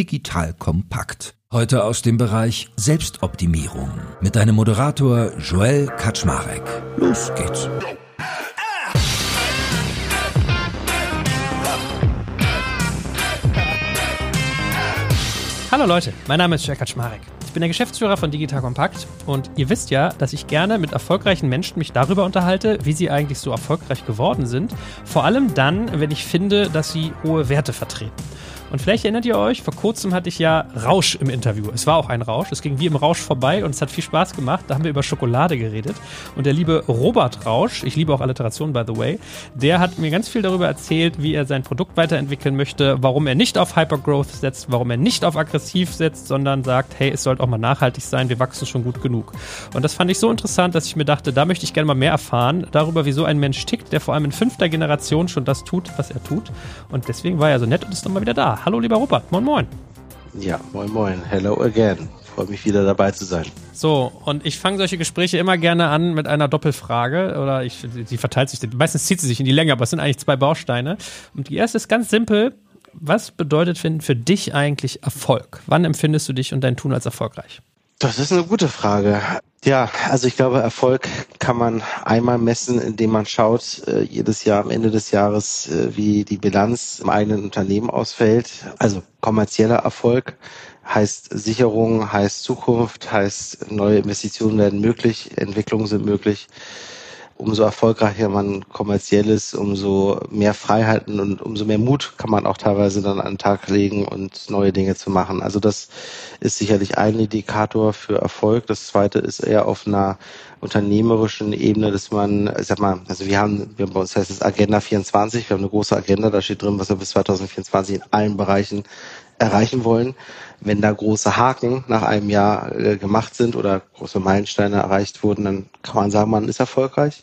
digital kompakt. Heute aus dem Bereich Selbstoptimierung mit deinem Moderator Joel Kaczmarek. Los geht's. Hallo Leute, mein Name ist Joel Kaczmarek. Ich bin der Geschäftsführer von Digital Compact und ihr wisst ja, dass ich gerne mit erfolgreichen Menschen mich darüber unterhalte, wie sie eigentlich so erfolgreich geworden sind. Vor allem dann, wenn ich finde, dass sie hohe Werte vertreten. Und vielleicht erinnert ihr euch, vor kurzem hatte ich ja Rausch im Interview. Es war auch ein Rausch. Es ging wie im Rausch vorbei und es hat viel Spaß gemacht. Da haben wir über Schokolade geredet. Und der liebe Robert Rausch, ich liebe auch Alliterationen, by the way, der hat mir ganz viel darüber erzählt, wie er sein Produkt weiterentwickeln möchte, warum er nicht auf Hypergrowth setzt, warum er nicht auf aggressiv setzt, sondern sagt, hey, es sollte auch mal nachhaltig sein, wir wachsen schon gut genug. Und das fand ich so interessant, dass ich mir dachte, da möchte ich gerne mal mehr erfahren, darüber, wie so ein Mensch tickt, der vor allem in fünfter Generation schon das tut, was er tut. Und deswegen war er so nett und ist nochmal wieder da. Hallo, lieber Robert. Moin, moin. Ja, moin, moin. Hello again. Freue mich wieder dabei zu sein. So, und ich fange solche Gespräche immer gerne an mit einer Doppelfrage. Oder ich, sie verteilt sich, meistens zieht sie sich in die Länge, aber es sind eigentlich zwei Bausteine. Und die erste ist ganz simpel. Was bedeutet für dich eigentlich Erfolg? Wann empfindest du dich und dein Tun als erfolgreich? Das ist eine gute Frage. Ja, also ich glaube, Erfolg kann man einmal messen, indem man schaut, äh, jedes Jahr am Ende des Jahres, äh, wie die Bilanz im eigenen Unternehmen ausfällt. Also kommerzieller Erfolg heißt Sicherung, heißt Zukunft, heißt neue Investitionen werden möglich, Entwicklungen sind möglich umso erfolgreicher man kommerziell ist, umso mehr Freiheiten und umso mehr Mut kann man auch teilweise dann an den Tag legen und neue Dinge zu machen. Also das ist sicherlich ein Indikator für Erfolg. Das zweite ist eher auf einer unternehmerischen Ebene, dass man, ich sag mal, also wir haben, wir bei uns heißt es Agenda 24, wir haben eine große Agenda, da steht drin, was wir bis 2024 in allen Bereichen erreichen wollen. Wenn da große Haken nach einem Jahr äh, gemacht sind oder große Meilensteine erreicht wurden, dann kann man sagen, man ist erfolgreich.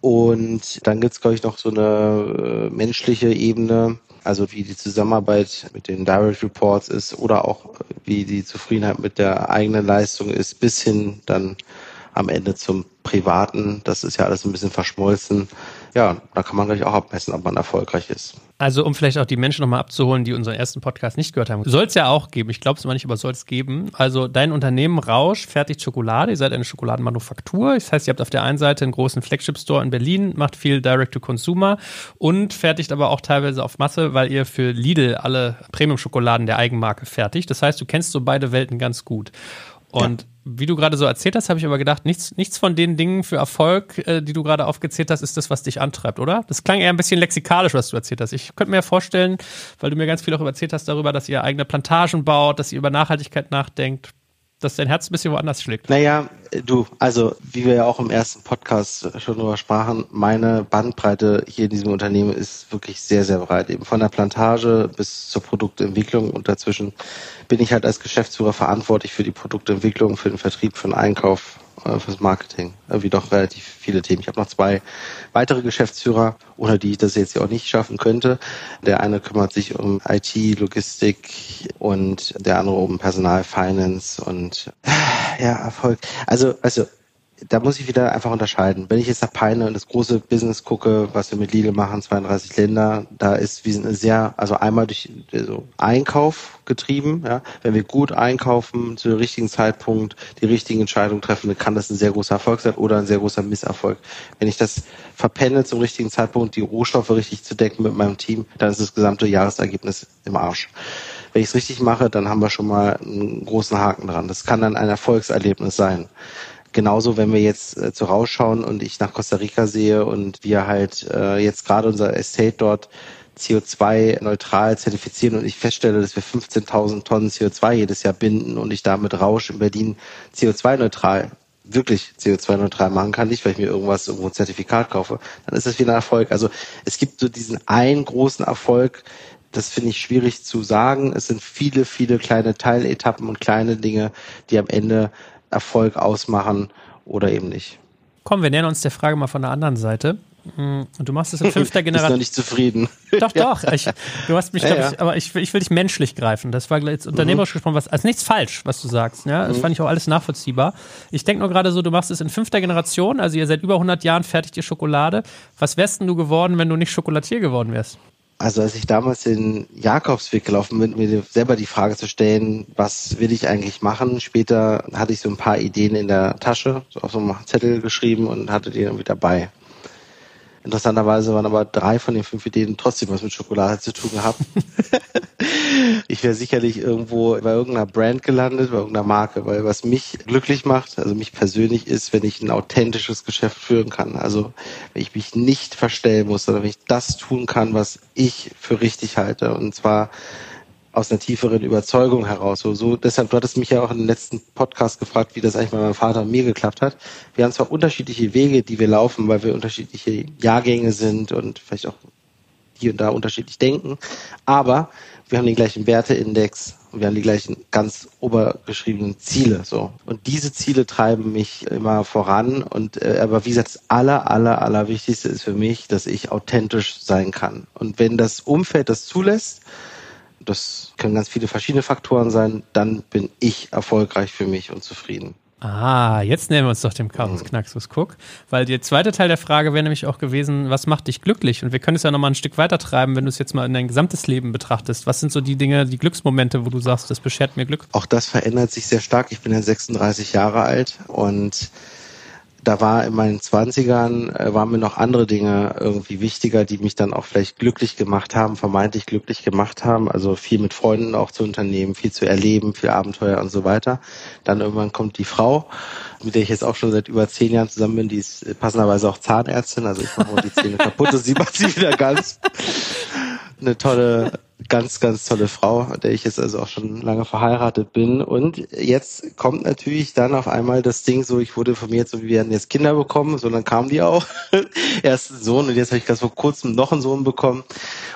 Und dann gibt's glaube ich, noch so eine äh, menschliche Ebene, also wie die Zusammenarbeit mit den Direct Reports ist oder auch wie die Zufriedenheit mit der eigenen Leistung ist, bis hin dann am Ende zum Privaten. Das ist ja alles ein bisschen verschmolzen. Ja, da kann man gleich auch abmessen, ob man erfolgreich ist. Also um vielleicht auch die Menschen nochmal abzuholen, die unseren ersten Podcast nicht gehört haben. Soll es ja auch geben. Ich glaube es immer nicht, aber soll es geben. Also dein Unternehmen Rausch fertigt Schokolade. Ihr seid eine Schokoladenmanufaktur. Das heißt, ihr habt auf der einen Seite einen großen Flagship-Store in Berlin, macht viel Direct-to-Consumer und fertigt aber auch teilweise auf Masse, weil ihr für Lidl alle Premium-Schokoladen der Eigenmarke fertigt. Das heißt, du kennst so beide Welten ganz gut. Und ja wie du gerade so erzählt hast, habe ich aber gedacht, nichts, nichts von den Dingen für Erfolg, äh, die du gerade aufgezählt hast, ist das, was dich antreibt, oder? Das klang eher ein bisschen lexikalisch, was du erzählt hast. Ich könnte mir vorstellen, weil du mir ganz viel auch erzählt hast darüber, dass ihr eigene Plantagen baut, dass ihr über Nachhaltigkeit nachdenkt, dass dein Herz ein bisschen woanders schlägt. Naja, du, also wie wir ja auch im ersten Podcast schon drüber sprachen, meine Bandbreite hier in diesem Unternehmen ist wirklich sehr, sehr breit. Eben von der Plantage bis zur Produktentwicklung und dazwischen bin ich halt als Geschäftsführer verantwortlich für die Produktentwicklung, für den Vertrieb, für den Einkauf, äh, fürs Marketing. Irgendwie doch relativ viele Themen. Ich habe noch zwei weitere Geschäftsführer, ohne die ich das jetzt ja auch nicht schaffen könnte. Der eine kümmert sich um IT, Logistik und der andere um Personal, Finance und ja, Erfolg. Also, also da muss ich wieder einfach unterscheiden. Wenn ich jetzt nach Peine und das große Business gucke, was wir mit Lidl machen, 32 Länder, da ist wir sind sehr, also einmal durch so Einkauf getrieben. Ja. Wenn wir gut einkaufen, zu dem richtigen Zeitpunkt die richtigen Entscheidungen treffen, dann kann das ein sehr großer Erfolg sein oder ein sehr großer Misserfolg. Wenn ich das verpenne, zum richtigen Zeitpunkt die Rohstoffe richtig zu decken mit meinem Team, dann ist das gesamte Jahresergebnis im Arsch. Wenn ich es richtig mache, dann haben wir schon mal einen großen Haken dran. Das kann dann ein Erfolgserlebnis sein. Genauso, wenn wir jetzt äh, zu rausschauen und ich nach Costa Rica sehe und wir halt äh, jetzt gerade unser Estate dort CO2-neutral zertifizieren und ich feststelle, dass wir 15.000 Tonnen CO2 jedes Jahr binden und ich damit Rausch in Berlin CO2-neutral wirklich CO2-neutral machen kann, nicht weil ich mir irgendwas irgendwo ein Zertifikat kaufe, dann ist das wieder ein Erfolg. Also es gibt so diesen einen großen Erfolg, das finde ich schwierig zu sagen. Es sind viele, viele kleine Teiletappen und kleine Dinge, die am Ende Erfolg ausmachen oder eben nicht. Komm, wir nähern uns der Frage mal von der anderen Seite. Hm, du machst es in fünfter Generation. Bist noch nicht zufrieden. Doch, doch. Ich, du hast mich, ja, ja. Ich, aber ich, ich, will dich menschlich greifen. Das war jetzt unternehmerisch mhm. gesprochen, was, also nichts falsch, was du sagst. Ja, das mhm. fand ich auch alles nachvollziehbar. Ich denke nur gerade so, du machst es in fünfter Generation, also ihr seit über 100 Jahren fertigt ihr Schokolade. Was wärst denn du geworden, wenn du nicht Schokolatier geworden wärst? Also als ich damals den Jakobsweg gelaufen bin, mir selber die Frage zu stellen, was will ich eigentlich machen? Später hatte ich so ein paar Ideen in der Tasche, so auf so einem Zettel geschrieben und hatte die irgendwie dabei. Interessanterweise waren aber drei von den fünf Ideen trotzdem was mit Schokolade zu tun gehabt. ich wäre sicherlich irgendwo bei irgendeiner Brand gelandet, bei irgendeiner Marke, weil was mich glücklich macht, also mich persönlich ist, wenn ich ein authentisches Geschäft führen kann. Also wenn ich mich nicht verstellen muss, sondern wenn ich das tun kann, was ich für richtig halte. Und zwar aus einer tieferen Überzeugung heraus. So, so, deshalb, du hattest mich ja auch den letzten Podcast gefragt, wie das eigentlich bei meinem Vater und mir geklappt hat. Wir haben zwar unterschiedliche Wege, die wir laufen, weil wir unterschiedliche Jahrgänge sind und vielleicht auch hier und da unterschiedlich denken, aber wir haben den gleichen Werteindex und wir haben die gleichen ganz obergeschriebenen Ziele. So und diese Ziele treiben mich immer voran. Und äh, aber wie gesagt, das aller aller aller Wichtigste ist für mich, dass ich authentisch sein kann. Und wenn das Umfeld das zulässt, das können ganz viele verschiedene Faktoren sein, dann bin ich erfolgreich für mich und zufrieden. Ah, jetzt nähern wir uns doch dem Chaos Knaxus Guck, weil der zweite Teil der Frage wäre nämlich auch gewesen, was macht dich glücklich? Und wir können es ja nochmal ein Stück weiter treiben, wenn du es jetzt mal in dein gesamtes Leben betrachtest. Was sind so die Dinge, die Glücksmomente, wo du sagst, das beschert mir Glück? Auch das verändert sich sehr stark. Ich bin ja 36 Jahre alt und da war in meinen Zwanzigern, äh, waren mir noch andere Dinge irgendwie wichtiger, die mich dann auch vielleicht glücklich gemacht haben, vermeintlich glücklich gemacht haben. Also viel mit Freunden auch zu unternehmen, viel zu erleben, viel Abenteuer und so weiter. Dann irgendwann kommt die Frau, mit der ich jetzt auch schon seit über zehn Jahren zusammen bin, die ist passenderweise auch Zahnärztin, also ich mache die Zähne kaputt und sie macht sie wieder ganz. Eine tolle ganz, ganz tolle Frau, der ich jetzt also auch schon lange verheiratet bin. Und jetzt kommt natürlich dann auf einmal das Ding so, ich wurde informiert, so wir werden jetzt Kinder bekommen, so dann kamen die auch. Erst ein Sohn und jetzt habe ich ganz vor kurzem noch einen Sohn bekommen.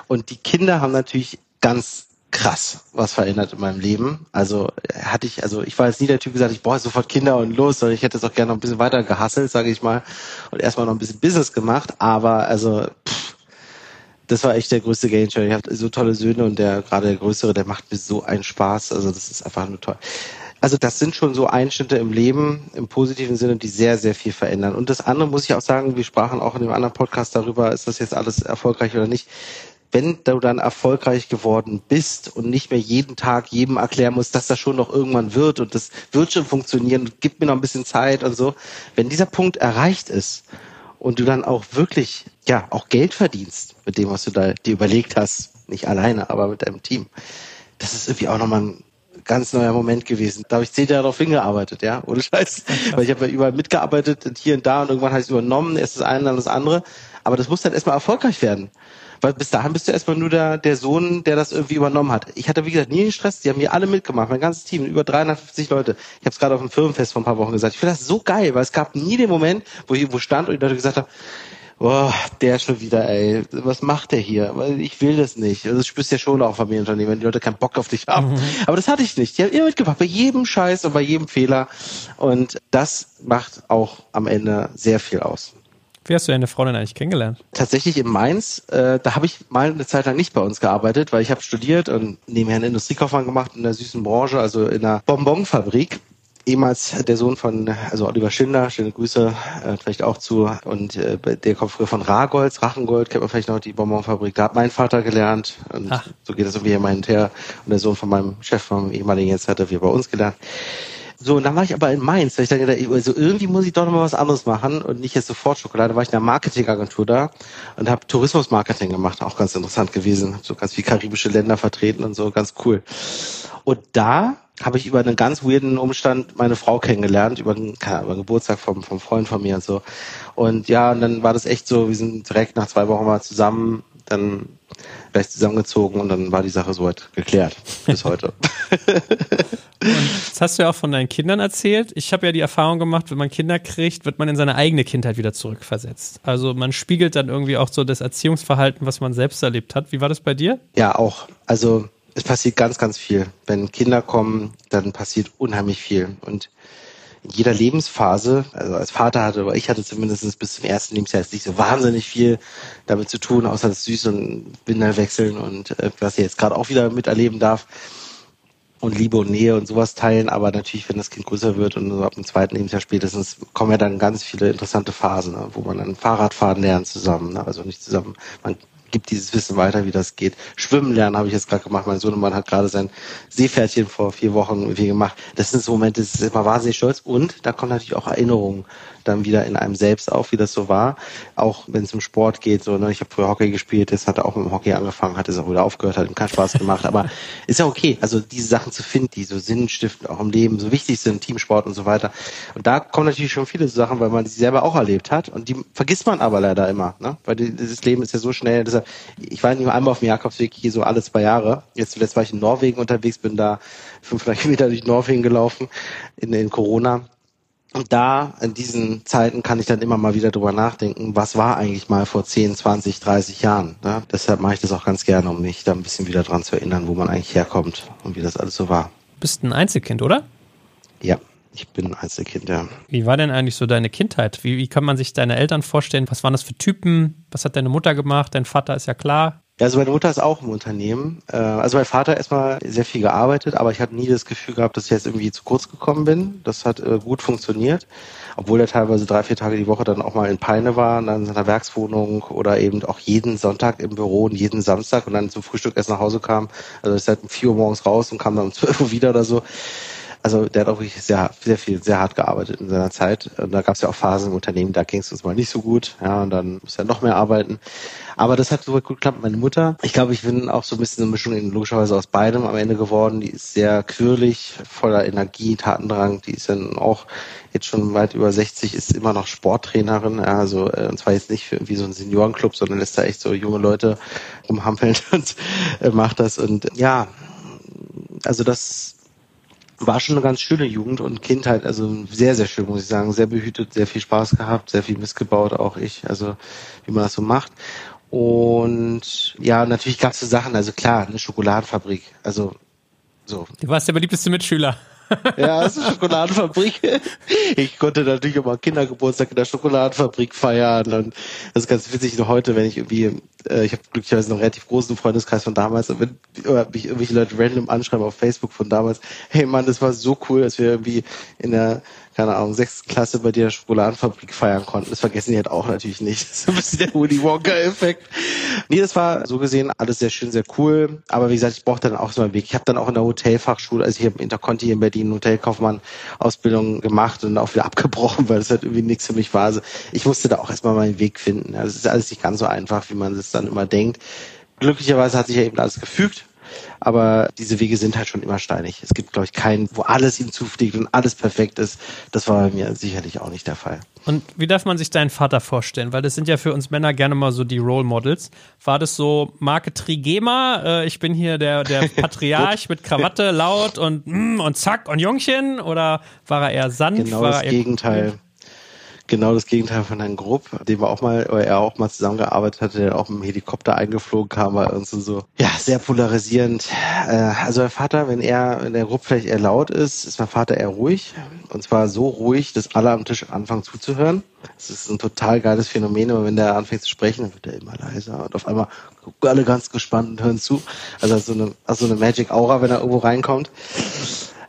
Und die Kinder haben natürlich ganz krass was verändert in meinem Leben. Also hatte ich, also ich war jetzt nie der Typ, gesagt, ich brauche sofort Kinder und los, sondern ich hätte es auch gerne noch ein bisschen weiter gehasselt, sage ich mal, und erstmal noch ein bisschen Business gemacht. Aber also das war echt der größte Gamechanger. Ich habe so tolle Söhne und der gerade der größere, der macht mir so einen Spaß. Also das ist einfach nur toll. Also das sind schon so Einschnitte im Leben im positiven Sinne, die sehr, sehr viel verändern. Und das andere muss ich auch sagen, wir sprachen auch in dem anderen Podcast darüber, ist das jetzt alles erfolgreich oder nicht. Wenn du dann erfolgreich geworden bist und nicht mehr jeden Tag jedem erklären musst, dass das schon noch irgendwann wird und das wird schon funktionieren, gib mir noch ein bisschen Zeit und so. Wenn dieser Punkt erreicht ist und du dann auch wirklich, ja, auch Geld verdienst mit dem, was du da dir überlegt hast, nicht alleine, aber mit deinem Team. Das ist irgendwie auch nochmal ein ganz neuer Moment gewesen. Da habe ich zehn Jahre darauf hingearbeitet, ja, ohne Scheiß. Weil ich habe ja überall mitgearbeitet, hier und da und irgendwann habe ich es übernommen, erst das eine, dann das andere. Aber das muss dann erstmal erfolgreich werden. Weil bis dahin bist du erstmal nur der, der Sohn, der das irgendwie übernommen hat. Ich hatte, wie gesagt, nie den Stress. Die haben hier alle mitgemacht, mein ganzes Team, über 350 Leute. Ich habe es gerade auf dem Firmenfest vor ein paar Wochen gesagt. Ich finde das so geil, weil es gab nie den Moment, wo ich irgendwo stand und die Leute gesagt haben, boah, der schon wieder, ey, was macht der hier? Weil ich will das nicht. Also das spürst du ja schon auch Familienunternehmen, wenn die Leute keinen Bock auf dich haben. Mhm. Aber das hatte ich nicht. Die haben immer mitgemacht, bei jedem Scheiß und bei jedem Fehler. Und das macht auch am Ende sehr viel aus. Wie hast du deine Frau denn eigentlich kennengelernt? Tatsächlich in Mainz. Äh, da habe ich mal eine Zeit lang nicht bei uns gearbeitet, weil ich habe studiert und nebenher einen Industriekaufmann gemacht in der süßen Branche, also in einer Bonbonfabrik ehemals der Sohn von, also Oliver Schindler, schöne Grüße, äh, vielleicht auch zu, und äh, der kommt früher von Ragolds, Rachengold, kennt man vielleicht noch die Bonbonfabrik, da hat mein Vater gelernt und Ach. so geht das irgendwie immer hinterher und der Sohn von meinem Chef, vom ehemaligen jetzt hat er wir bei uns gelernt. So, und dann war ich aber in Mainz, weil ich dachte, also irgendwie muss ich doch noch mal was anderes machen und nicht jetzt sofort Schokolade. Da war ich in einer Marketingagentur da und habe Tourismusmarketing gemacht, auch ganz interessant gewesen. So ganz wie karibische Länder vertreten und so, ganz cool. Und da habe ich über einen ganz weirden Umstand meine Frau kennengelernt, über den, über den Geburtstag vom, vom Freund von mir und so. Und ja, und dann war das echt so, wir sind direkt nach zwei Wochen mal zusammen, dann gleich zusammengezogen und dann war die Sache soweit geklärt bis heute. und das hast du ja auch von deinen Kindern erzählt. Ich habe ja die Erfahrung gemacht, wenn man Kinder kriegt, wird man in seine eigene Kindheit wieder zurückversetzt. Also man spiegelt dann irgendwie auch so das Erziehungsverhalten, was man selbst erlebt hat. Wie war das bei dir? Ja, auch. Also es passiert ganz, ganz viel. Wenn Kinder kommen, dann passiert unheimlich viel. Und in jeder Lebensphase, also als Vater hatte, aber ich hatte zumindest bis zum ersten Lebensjahr jetzt nicht so wahnsinnig viel damit zu tun, außer das Süß und Windel wechseln und äh, was ich jetzt gerade auch wieder miterleben darf. Und Liebe und Nähe und sowas teilen, aber natürlich, wenn das Kind größer wird und so ab dem zweiten Lebensjahr spätestens, kommen ja dann ganz viele interessante Phasen, ne, wo man dann Fahrradfahren lernt zusammen, ne, also nicht zusammen, man gebe dieses Wissen weiter, wie das geht. Schwimmen lernen habe ich jetzt gerade gemacht. Mein Sohnemann hat gerade sein Seepferdchen vor vier Wochen irgendwie gemacht. Das sind so Momente, das ist immer wahnsinnig stolz. Und da kommen natürlich auch Erinnerungen dann wieder in einem selbst auf, wie das so war. Auch wenn es um Sport geht, so, ne, ich habe früher Hockey gespielt, jetzt hat er auch mit dem Hockey angefangen, hat es auch wieder aufgehört, hat ihm keinen Spaß gemacht, aber ist ja okay. Also diese Sachen zu finden, die so sinnstiftend auch im Leben so wichtig sind, Teamsport und so weiter. Und da kommen natürlich schon viele Sachen, weil man sie selber auch erlebt hat und die vergisst man aber leider immer, ne? Weil dieses Leben ist ja so schnell. Deshalb, ich war nicht nur einmal auf dem Jakobsweg hier so alle zwei Jahre. Jetzt zuletzt war ich in Norwegen unterwegs, bin da 500 Kilometer durch Norwegen gelaufen in, in Corona und da, in diesen Zeiten, kann ich dann immer mal wieder drüber nachdenken, was war eigentlich mal vor 10, 20, 30 Jahren. Ne? Deshalb mache ich das auch ganz gerne, um mich da ein bisschen wieder dran zu erinnern, wo man eigentlich herkommt und wie das alles so war. Du bist ein Einzelkind, oder? Ja, ich bin ein Einzelkind, ja. Wie war denn eigentlich so deine Kindheit? Wie, wie kann man sich deine Eltern vorstellen? Was waren das für Typen? Was hat deine Mutter gemacht? Dein Vater ist ja klar. Ja, also meine Mutter ist auch im Unternehmen. Äh, also mein Vater erstmal sehr viel gearbeitet, aber ich hatte nie das Gefühl gehabt, dass ich jetzt irgendwie zu kurz gekommen bin. Das hat äh, gut funktioniert, obwohl er teilweise drei, vier Tage die Woche dann auch mal in Peine war, dann in seiner Werkswohnung oder eben auch jeden Sonntag im Büro und jeden Samstag und dann zum Frühstück erst nach Hause kam. Also ist halt um vier Uhr morgens raus und kam dann um zwölf Uhr wieder oder so also der hat auch wirklich sehr, sehr viel, sehr hart gearbeitet in seiner Zeit. Und da gab es ja auch Phasen im Unternehmen, da ging es uns mal nicht so gut. Ja, und dann muss er noch mehr arbeiten. Aber das hat so gut geklappt. Meine Mutter, ich glaube, ich bin auch so ein bisschen eine Mischung in, logischerweise aus beidem am Ende geworden. Die ist sehr quirlig, voller Energie, Tatendrang. Die ist dann auch jetzt schon weit über 60, ist immer noch Sporttrainerin. Ja, also, äh, und zwar jetzt nicht für irgendwie so einen Seniorenclub, sondern lässt da echt so junge Leute rumhampeln und äh, macht das. Und ja, also das war schon eine ganz schöne Jugend und Kindheit, also sehr, sehr schön, muss ich sagen. Sehr behütet, sehr viel Spaß gehabt, sehr viel missgebaut, auch ich, also wie man das so macht. Und ja, natürlich gab es so Sachen, also klar, eine Schokoladenfabrik, also so. Du warst der beliebteste Mitschüler. Ja, das ist eine Schokoladenfabrik. Ich konnte natürlich immer Kindergeburtstag in der Schokoladenfabrik feiern. Und das ist ganz witzig noch heute, wenn ich irgendwie, ich habe glücklicherweise noch einen relativ großen Freundeskreis von damals, und wenn mich irgendwelche Leute random anschreiben auf Facebook von damals, hey Mann, das war so cool, dass wir irgendwie in der keine Ahnung, sechsten Klasse bei der Schokoladenfabrik feiern konnten. Das vergessen die halt auch natürlich nicht. Das ist ein bisschen der Woody Wonka-Effekt. Nee, das war so gesehen alles sehr schön, sehr cool. Aber wie gesagt, ich brauchte dann auch so einen Weg. Ich habe dann auch in der Hotelfachschule, also ich habe Interconti in Berlin Hotelkaufmann-Ausbildung gemacht und auch wieder abgebrochen, weil das halt irgendwie nichts für mich war. Also ich musste da auch erstmal meinen Weg finden. Also es ist alles nicht ganz so einfach, wie man es dann immer denkt. Glücklicherweise hat sich ja eben alles gefügt aber diese Wege sind halt schon immer steinig. Es gibt, glaube ich, keinen, wo alles ihm zufliegt und alles perfekt ist. Das war bei mir sicherlich auch nicht der Fall. Und wie darf man sich deinen Vater vorstellen? Weil das sind ja für uns Männer gerne mal so die Role Models. War das so Marke Trigema? Äh, ich bin hier der, der Patriarch mit Krawatte, laut und mm, und zack und Jungchen? Oder war er eher sanft? Genau war das Gegenteil genau das Gegenteil von Herrn Grupp, dem wir auch mal, oder er auch mal zusammengearbeitet hatte, der auch dem Helikopter eingeflogen kam, war uns so, ja, sehr polarisierend. Äh, also mein Vater, wenn er, wenn der Grupp vielleicht eher laut ist, ist mein Vater eher ruhig. Und zwar so ruhig, dass alle am Tisch anfangen zuzuhören. Das ist ein total geiles Phänomen, aber wenn der anfängt zu sprechen, dann wird er immer leiser und auf einmal gucken alle ganz gespannt und hören zu. Also so eine, also eine Magic Aura, wenn er irgendwo reinkommt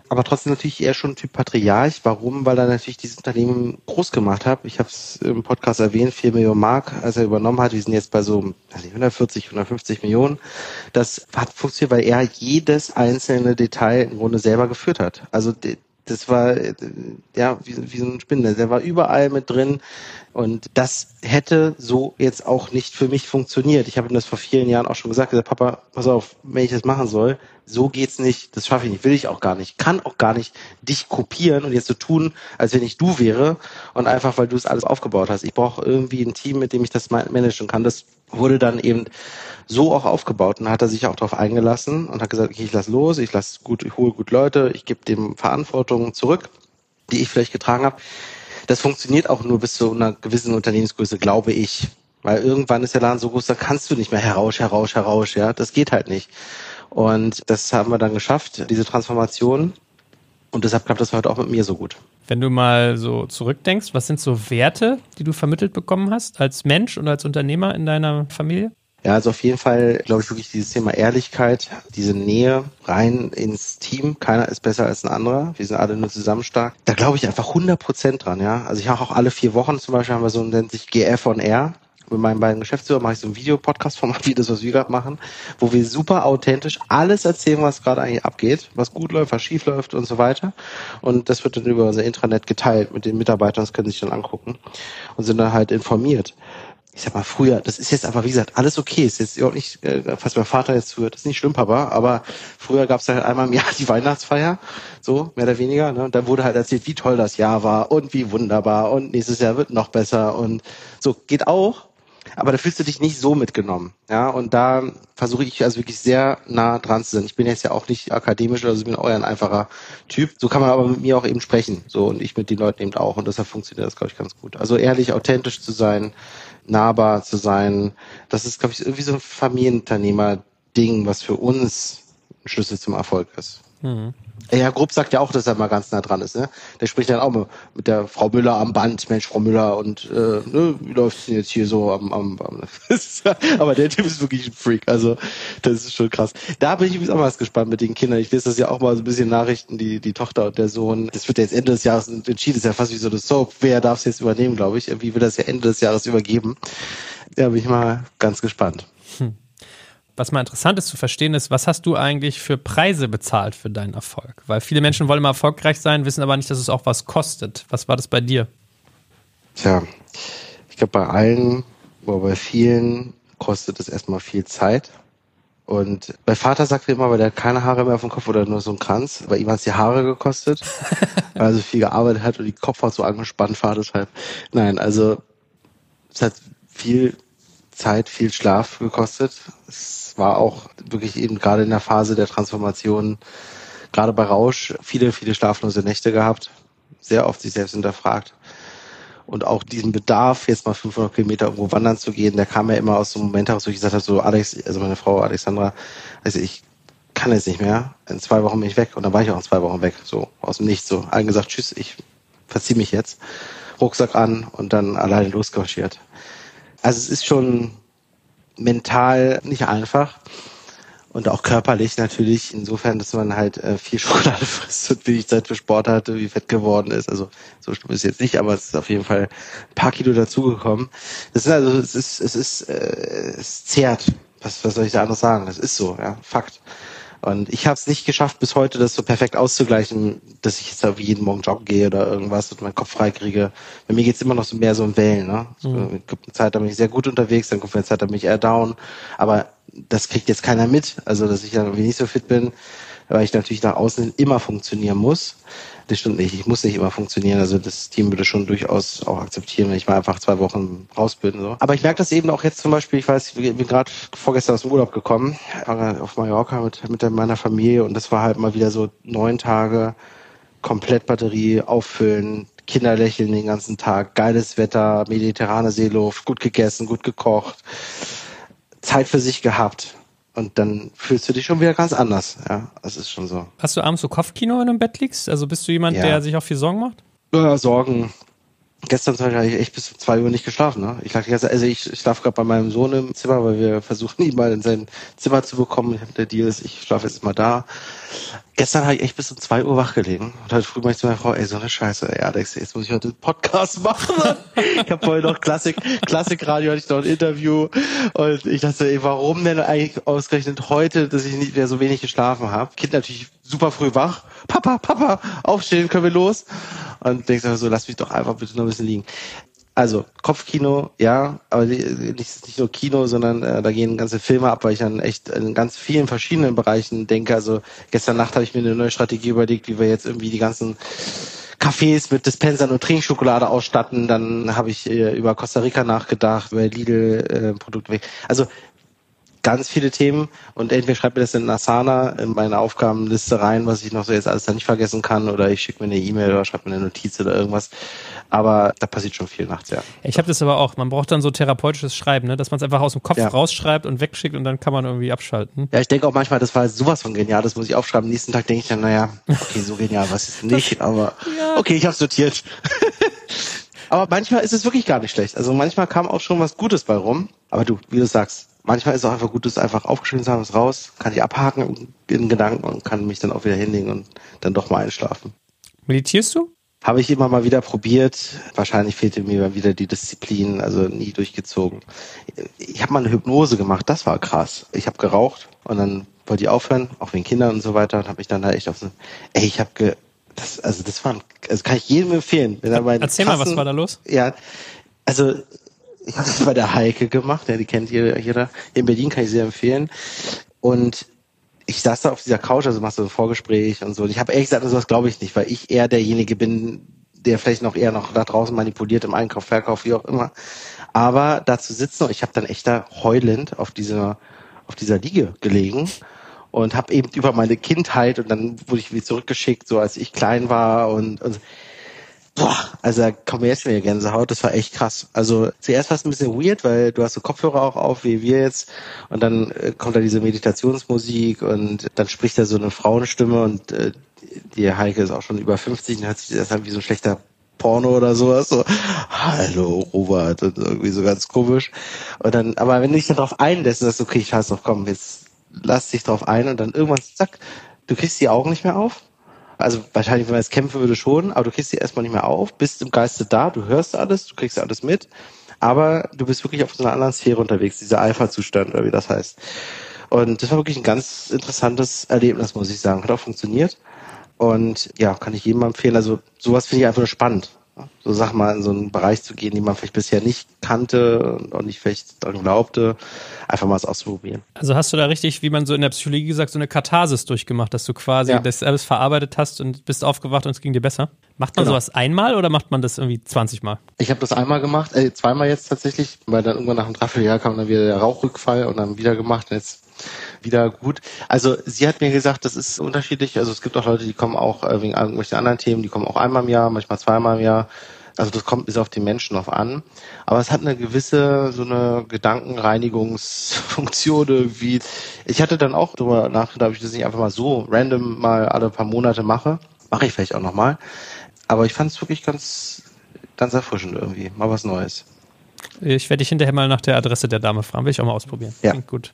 aber trotzdem natürlich eher schon Typ Patriarch. Warum? Weil er natürlich dieses Unternehmen groß gemacht hat. Ich habe es im Podcast erwähnt, 4 Millionen Mark, als er übernommen hat. Wir sind jetzt bei so 140, 150 Millionen. Das hat funktioniert, weil er jedes einzelne Detail im Grunde selber geführt hat. Also das war ja wie, wie so ein Spinner. Der war überall mit drin. Und das hätte so jetzt auch nicht für mich funktioniert. Ich habe ihm das vor vielen Jahren auch schon gesagt, gesagt, Papa, pass auf, wenn ich das machen soll, so geht's nicht, das schaffe ich nicht, will ich auch gar nicht, kann auch gar nicht dich kopieren und jetzt so tun, als wenn ich du wäre und einfach, weil du es alles aufgebaut hast. Ich brauche irgendwie ein Team, mit dem ich das managen kann. Das wurde dann eben so auch aufgebaut und hat er sich auch darauf eingelassen und hat gesagt, okay, ich lass los, ich lass gut, ich hole gut Leute, ich gebe dem Verantwortung zurück, die ich vielleicht getragen habe. Das funktioniert auch nur bis zu einer gewissen Unternehmensgröße, glaube ich. Weil irgendwann ist der Laden so groß, da kannst du nicht mehr herausch, herausch, herausch, ja. Das geht halt nicht. Und das haben wir dann geschafft, diese Transformation. Und deshalb klappt das heute auch mit mir so gut. Wenn du mal so zurückdenkst, was sind so Werte, die du vermittelt bekommen hast als Mensch und als Unternehmer in deiner Familie? Ja, also auf jeden Fall glaube ich wirklich dieses Thema Ehrlichkeit, diese Nähe rein ins Team. Keiner ist besser als ein anderer. Wir sind alle nur zusammen stark. Da glaube ich einfach 100 Prozent dran, ja. Also ich habe auch alle vier Wochen zum Beispiel haben wir so, nennt sich GF on Air. Mit meinen beiden Geschäftsführern mache ich so ein Videopodcast-Format, wie das, was wir gerade machen, wo wir super authentisch alles erzählen, was gerade eigentlich abgeht, was gut läuft, was schief läuft und so weiter. Und das wird dann über unser Intranet geteilt mit den Mitarbeitern, das können sich dann angucken und sind dann halt informiert ich sag mal, früher, das ist jetzt aber, wie gesagt, alles okay. Ist jetzt auch nicht, äh, falls mein Vater jetzt zuhört, ist nicht schlimm, Papa, aber früher gab es halt einmal im Jahr die Weihnachtsfeier, so, mehr oder weniger. Ne? Und dann wurde halt erzählt, wie toll das Jahr war und wie wunderbar und nächstes Jahr wird noch besser und so, geht auch. Aber da fühlst du dich nicht so mitgenommen. Ja, und da versuche ich also wirklich sehr nah dran zu sein. Ich bin jetzt ja auch nicht akademisch, also ich bin auch ein einfacher Typ. So kann man aber mit mir auch eben sprechen. So, und ich mit den Leuten eben auch. Und deshalb funktioniert das, glaube ich, ganz gut. Also ehrlich, authentisch zu sein, nahbar zu sein. Das ist, glaube ich, irgendwie so ein Familienunternehmer-Ding, was für uns ein Schlüssel zum Erfolg ist. Mhm. Ja, Grupp sagt ja auch, dass er mal ganz nah dran ist. Ne? Der spricht dann auch mit der Frau Müller am Band. Mensch, Frau Müller, und äh, ne, wie läuft's denn jetzt hier so am, am, am Aber der Typ ist wirklich ein Freak. Also das ist schon krass. Da bin ich übrigens auch mal gespannt mit den Kindern. Ich lese das ja auch mal so ein bisschen Nachrichten, die, die Tochter und der Sohn. Das wird jetzt Ende des Jahres entschieden. Das ist ja fast wie so eine Soap. Wer darf es jetzt übernehmen, glaube ich. Wie wird das ja Ende des Jahres übergeben? Da bin ich mal ganz gespannt. Hm was mal interessant ist zu verstehen, ist, was hast du eigentlich für Preise bezahlt für deinen Erfolg? Weil viele Menschen wollen immer erfolgreich sein, wissen aber nicht, dass es auch was kostet. Was war das bei dir? Tja, ich glaube, bei allen oder bei vielen kostet es erstmal viel Zeit. Und mein Vater sagte immer, weil der hat keine Haare mehr auf dem Kopf oder nur so ein Kranz, bei ihm hat es die Haare gekostet, weil er so viel gearbeitet hat und die Kopfhaut so angespannt war deshalb. Nein, also es hat viel Zeit, viel Schlaf gekostet. Es war auch wirklich eben gerade in der Phase der Transformation, gerade bei Rausch, viele, viele schlaflose Nächte gehabt, sehr oft sich selbst hinterfragt. Und auch diesen Bedarf, jetzt mal 500 Kilometer irgendwo wandern zu gehen, der kam ja immer aus so einem Moment heraus, wo ich gesagt habe, so Alex, also meine Frau Alexandra, also ich kann jetzt nicht mehr, in zwei Wochen bin ich weg. Und dann war ich auch in zwei Wochen weg, so aus dem Nichts, so allen gesagt, tschüss, ich verziehe mich jetzt. Rucksack an und dann alleine losgerschiert. Also es ist schon mental nicht einfach und auch körperlich natürlich. Insofern, dass man halt äh, viel Schokolade frisst und wenig Zeit für Sport hatte, wie fett geworden ist. Also so schlimm ist es jetzt nicht, aber es ist auf jeden Fall ein paar Kilo dazugekommen. Das ist also, es ist, es ist, äh, es zehrt. Was, was soll ich da anderes sagen? Das ist so, ja, Fakt. Und ich habe es nicht geschafft, bis heute das so perfekt auszugleichen, dass ich jetzt da wie jeden Morgen joggen gehe oder irgendwas und meinen Kopf frei kriege. Bei mir geht's immer noch so mehr so in Wellen. Ne? Mhm. Es gibt eine Zeit, da bin ich sehr gut unterwegs, dann kommt eine Zeit, da bin ich eher down. Aber das kriegt jetzt keiner mit. Also, dass ich dann irgendwie nicht so fit bin, weil ich natürlich nach außen immer funktionieren muss das stimmt nicht. Ich muss nicht immer funktionieren. Also das Team würde schon durchaus auch akzeptieren, wenn ich mal einfach zwei Wochen raus bin. So. Aber ich merke das eben auch jetzt zum Beispiel, ich weiß, ich bin gerade vorgestern aus dem Urlaub gekommen, war auf Mallorca mit, mit meiner Familie und das war halt mal wieder so neun Tage komplett Batterie auffüllen, Kinder lächeln den ganzen Tag, geiles Wetter, mediterrane Seeluft, gut gegessen, gut gekocht, Zeit für sich gehabt. Und dann fühlst du dich schon wieder ganz anders. Ja, das ist schon so. Hast du abends so Kopfkino, wenn du im Bett liegst? Also bist du jemand, ja. der sich auch viel Sorgen macht? Ja, Sorgen. Gestern habe ich echt bis zwei Uhr nicht geschlafen. Ne? Ich lag die also ich, ich schlafe gerade bei meinem Sohn im Zimmer, weil wir versuchen, ihn mal in sein Zimmer zu bekommen. Der Deal ist, ich schlafe jetzt mal da gestern habe ich echt bis um zwei Uhr wach gelegen und heute früh meinte ich zu meiner Frau, ey, so eine Scheiße, ey, Alex, jetzt muss ich heute einen Podcast machen. ich habe vorher noch Klassik, Klassikradio, hatte ich noch ein Interview und ich dachte, ey, warum denn eigentlich ausgerechnet heute, dass ich nicht mehr so wenig geschlafen habe? Kind natürlich super früh wach. Papa, Papa, aufstehen, können wir los? Und denkst so, lass mich doch einfach bitte noch ein bisschen liegen. Also Kopfkino, ja, aber nicht, nicht nur Kino, sondern äh, da gehen ganze Filme ab, weil ich dann echt in ganz vielen verschiedenen Bereichen denke. Also gestern Nacht habe ich mir eine neue Strategie überlegt, wie wir jetzt irgendwie die ganzen Cafés mit Dispensern und Trinkschokolade ausstatten. Dann habe ich äh, über Costa Rica nachgedacht, über Lidl-Produkte. Äh, also ganz viele Themen und entweder schreibt mir das in Asana in meine Aufgabenliste rein, was ich noch so jetzt alles da nicht vergessen kann, oder ich schicke mir eine E-Mail oder schreibe mir eine Notiz oder irgendwas. Aber da passiert schon viel nachts, ja. Ich habe das aber auch. Man braucht dann so therapeutisches Schreiben, ne? dass man es einfach aus dem Kopf ja. rausschreibt und wegschickt und dann kann man irgendwie abschalten. Ja, ich denke auch manchmal, das war sowas von genial, das muss ich aufschreiben. Am nächsten Tag denke ich dann, naja, okay, so genial, was ist nicht, aber ja. okay, ich habe sortiert. aber manchmal ist es wirklich gar nicht schlecht. Also manchmal kam auch schon was Gutes bei rum. Aber du, wie du sagst, manchmal ist es auch einfach gut, das einfach aufgeschrieben zu haben, es raus, kann ich abhaken in Gedanken und kann mich dann auch wieder hinlegen und dann doch mal einschlafen. Meditierst du? Habe ich immer mal wieder probiert. Wahrscheinlich fehlte mir wieder die Disziplin, also nie durchgezogen. Ich habe mal eine Hypnose gemacht, das war krass. Ich habe geraucht und dann wollte ich aufhören, auch wegen Kindern und so weiter, und habe mich dann da echt auf so, ey, ich habe ge, das, also das war, also kann ich jedem empfehlen. Wenn er meinen Erzähl krassen, mal, was war da los? Ja, also ich habe das bei der Heike gemacht, ja, die kennt jeder, jeder. In Berlin kann ich sehr empfehlen. Und ich saß da auf dieser Couch, also machst du ein Vorgespräch und so. Und ich habe ehrlich gesagt, sowas glaube ich nicht, weil ich eher derjenige bin, der vielleicht noch eher noch da draußen manipuliert im Einkauf, Verkauf, wie auch immer. Aber da zu sitzen und ich habe dann echt da heulend auf dieser auf dieser Liege gelegen und habe eben über meine Kindheit und dann wurde ich wieder zurückgeschickt, so als ich klein war und, und boah, also da kommen jetzt wieder Gänsehaut, das war echt krass. Also zuerst war es ein bisschen weird, weil du hast so Kopfhörer auch auf, wie wir jetzt, und dann äh, kommt da diese Meditationsmusik und dann spricht da so eine Frauenstimme und äh, die Heike ist auch schon über 50 und hört sich das an wie so ein schlechter Porno oder sowas, so, hallo Robert, und irgendwie so ganz komisch. Und dann, aber wenn du dich dann drauf einlässt und sagst, okay, ich scheiß drauf, komm, jetzt lass dich drauf ein und dann irgendwann, zack, du kriegst die Augen nicht mehr auf also wahrscheinlich, wenn man jetzt kämpfen würde, schon, aber du kriegst sie erstmal nicht mehr auf, bist im Geiste da, du hörst alles, du kriegst alles mit, aber du bist wirklich auf so einer anderen Sphäre unterwegs, dieser Alpha-Zustand oder wie das heißt. Und das war wirklich ein ganz interessantes Erlebnis, muss ich sagen. Hat auch funktioniert. Und ja, kann ich jedem empfehlen. Also sowas finde ich einfach nur spannend so sag mal in so einen Bereich zu gehen, den man vielleicht bisher nicht kannte und auch nicht vielleicht daran glaubte, einfach mal es auszuprobieren. Also hast du da richtig, wie man so in der Psychologie sagt, so eine Katharsis durchgemacht, dass du quasi ja. das alles verarbeitet hast und bist aufgewacht und es ging dir besser? Macht man genau. sowas einmal oder macht man das irgendwie 20 Mal? Ich habe das einmal gemacht, äh, zweimal jetzt tatsächlich, weil dann irgendwann nach einem Dreivierteljahr kam dann wieder der Rauchrückfall und dann wieder gemacht und jetzt wieder gut. Also sie hat mir gesagt, das ist unterschiedlich. Also es gibt auch Leute, die kommen auch äh, wegen irgendwelchen anderen Themen, die kommen auch einmal im Jahr, manchmal zweimal im Jahr. Also das kommt bis auf die Menschen noch an. Aber es hat eine gewisse, so eine Gedankenreinigungsfunktion, wie ich hatte dann auch darüber nachgedacht, ob ich das nicht einfach mal so random mal alle paar Monate mache. Mache ich vielleicht auch nochmal. Aber ich fand es wirklich ganz, ganz erfrischend irgendwie. Mal was Neues. Ich werde dich hinterher mal nach der Adresse der Dame fragen. Will ich auch mal ausprobieren. Ja. Klingt gut.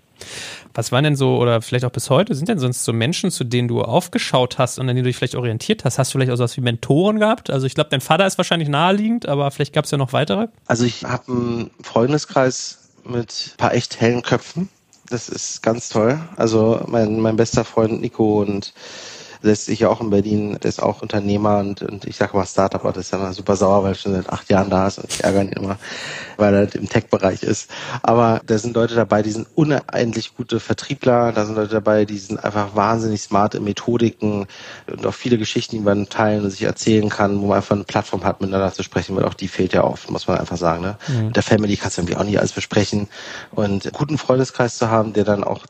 Was waren denn so, oder vielleicht auch bis heute, sind denn sonst so Menschen, zu denen du aufgeschaut hast und an denen du dich vielleicht orientiert hast? Hast du vielleicht auch sowas wie Mentoren gehabt? Also ich glaube, dein Vater ist wahrscheinlich naheliegend, aber vielleicht gab es ja noch weitere. Also ich habe einen Freundeskreis mit ein paar echt hellen Köpfen. Das ist ganz toll. Also mein, mein bester Freund Nico und lässt sich ja auch in Berlin, der ist auch Unternehmer und, und ich sage mal Startup, aber das ist ja immer super sauer, weil er schon seit acht Jahren da ist und ich ärgere ihn immer, weil er im Tech-Bereich ist. Aber da sind Leute dabei, die sind unendlich gute Vertriebler, da sind Leute dabei, die sind einfach wahnsinnig smarte Methodiken und auch viele Geschichten, die man teilen und sich erzählen kann, wo man einfach eine Plattform hat, miteinander zu sprechen, weil auch die fehlt ja oft, muss man einfach sagen. Ne? Mhm. Mit der Family kannst du irgendwie auch nicht alles besprechen und einen guten Freundeskreis zu haben, der dann auch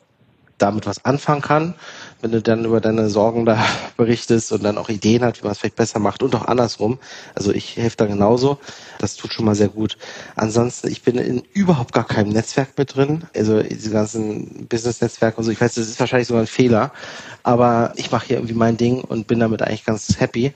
damit was anfangen kann, wenn du dann über deine Sorgen da berichtest und dann auch Ideen hat, wie man es vielleicht besser macht und auch andersrum. Also ich helfe da genauso. Das tut schon mal sehr gut. Ansonsten, ich bin in überhaupt gar keinem Netzwerk mit drin. Also diese ganzen Business-Netzwerke und so. Ich weiß, das ist wahrscheinlich sogar ein Fehler. Aber ich mache hier irgendwie mein Ding und bin damit eigentlich ganz happy.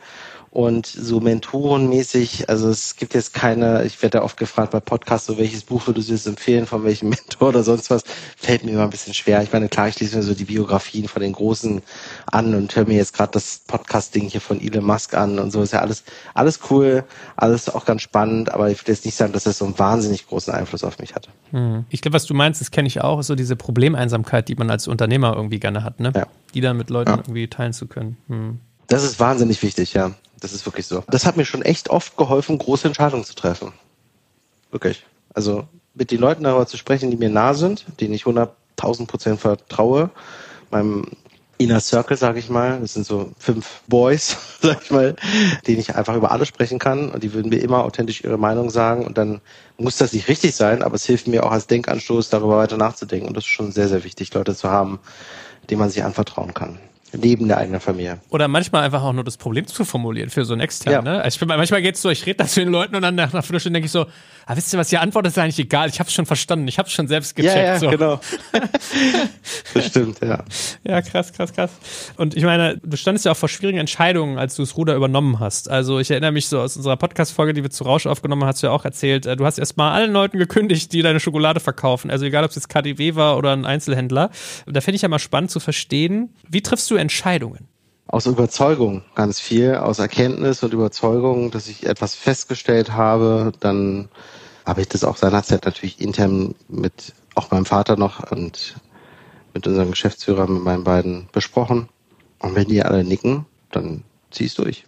Und so mentorenmäßig, also es gibt jetzt keine, ich werde ja oft gefragt bei Podcasts, so welches Buch würdest du jetzt empfehlen, von welchem Mentor oder sonst was, fällt mir immer ein bisschen schwer. Ich meine, klar, ich lese mir so die Biografien von den Großen an und höre mir jetzt gerade das Podcast-Ding hier von Elon Musk an und so ist ja alles, alles cool, alles auch ganz spannend, aber ich würde jetzt nicht sagen, dass das so einen wahnsinnig großen Einfluss auf mich hatte. Hm. Ich glaube, was du meinst, das kenne ich auch, ist so diese Problemeinsamkeit, die man als Unternehmer irgendwie gerne hat, ne? Ja. Die dann mit Leuten ja. irgendwie teilen zu können. Hm. Das ist wahnsinnig wichtig, ja. Das ist wirklich so. Das hat mir schon echt oft geholfen, große Entscheidungen zu treffen. Wirklich. Also mit den Leuten darüber zu sprechen, die mir nah sind, denen ich 100.000 Prozent vertraue. Meinem Inner Circle, sage ich mal. Das sind so fünf Boys, sag ich mal, denen ich einfach über alles sprechen kann. Und die würden mir immer authentisch ihre Meinung sagen. Und dann muss das nicht richtig sein, aber es hilft mir auch als Denkanstoß, darüber weiter nachzudenken. Und das ist schon sehr, sehr wichtig, Leute zu haben, denen man sich anvertrauen kann neben der eigenen Familie. Oder manchmal einfach auch nur das Problem zu formulieren für so einen externen. Ja. Ne? Also ich bin, manchmal geht es so, ich rede da zu den Leuten und dann nach einer Viertelstunde denke ich so, ah, wisst ihr was, die Antwort ist eigentlich egal, ich habe es schon verstanden, ich habe es schon selbst gecheckt. Ja, ja so. genau. das stimmt, ja. Ja, krass, krass, krass. Und ich meine, du standest ja auch vor schwierigen Entscheidungen, als du das Ruder übernommen hast. Also ich erinnere mich so aus unserer Podcast-Folge, die wir zu Rausch aufgenommen haben, hast du ja auch erzählt, äh, du hast erst mal allen Leuten gekündigt, die deine Schokolade verkaufen. Also egal, ob es jetzt KDW war oder ein Einzelhändler. Da fände ich ja mal spannend zu verstehen, wie triffst du Entscheidungen? aus Überzeugung ganz viel, aus Erkenntnis und Überzeugung, dass ich etwas festgestellt habe, dann habe ich das auch seinerzeit natürlich intern mit auch meinem Vater noch und mit unserem Geschäftsführer, mit meinen beiden besprochen. Und wenn die alle nicken, dann zieh's durch.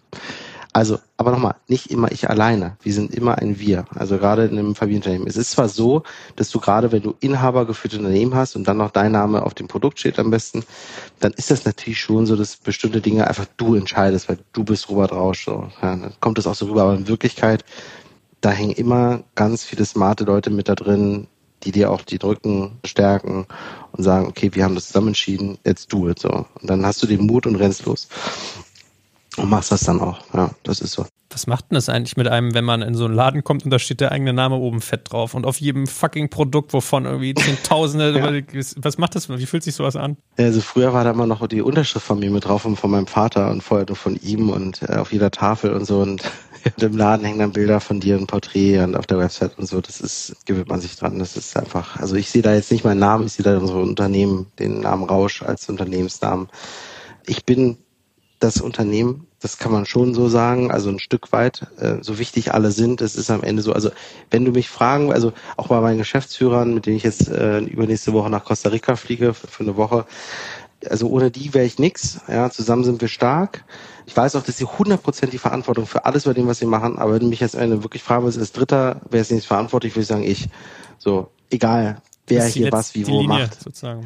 Also, aber nochmal, nicht immer ich alleine. Wir sind immer ein Wir. Also gerade in einem Familienunternehmen. Es ist zwar so, dass du gerade, wenn du Inhaber geführte Unternehmen hast und dann noch dein Name auf dem Produkt steht am besten, dann ist das natürlich schon so, dass bestimmte Dinge einfach du entscheidest, weil du bist Robert Rausch. So. Ja, dann kommt das auch so rüber. Aber in Wirklichkeit, da hängen immer ganz viele smarte Leute mit da drin, die dir auch die Drücken stärken und sagen, okay, wir haben das zusammen entschieden, jetzt do it so. Und dann hast du den Mut und rennst los. Und machst das dann auch. Ja, das ist so. Was macht denn das eigentlich mit einem, wenn man in so einen Laden kommt und da steht der eigene Name oben fett drauf und auf jedem fucking Produkt, wovon irgendwie Zehntausende, ja. was macht das? Wie fühlt sich sowas an? Also früher war da immer noch die Unterschrift von mir mit drauf und von meinem Vater und vorher nur von ihm und äh, auf jeder Tafel und so und im Laden hängen dann Bilder von dir, ein Porträt und auf der Website und so. Das ist, gewöhnt man sich dran. Das ist einfach, also ich sehe da jetzt nicht meinen Namen, ich sehe da unsere Unternehmen, den Namen Rausch als Unternehmensnamen. Ich bin das Unternehmen, das kann man schon so sagen, also ein Stück weit, äh, so wichtig alle sind, es ist am Ende so, also wenn du mich fragen, also auch bei meinen Geschäftsführern, mit denen ich jetzt äh, übernächste Woche nach Costa Rica fliege für, für eine Woche, also ohne die wäre ich nix, ja, zusammen sind wir stark. Ich weiß auch, dass sie 100% die Verantwortung für alles über dem, was sie machen, aber wenn du mich jetzt eine wirklich fragen willst, als Dritter, wer ist nicht verantwortlich, würde ich sagen, ich. So, egal, wer hier was wie wo Linie, macht. Sozusagen.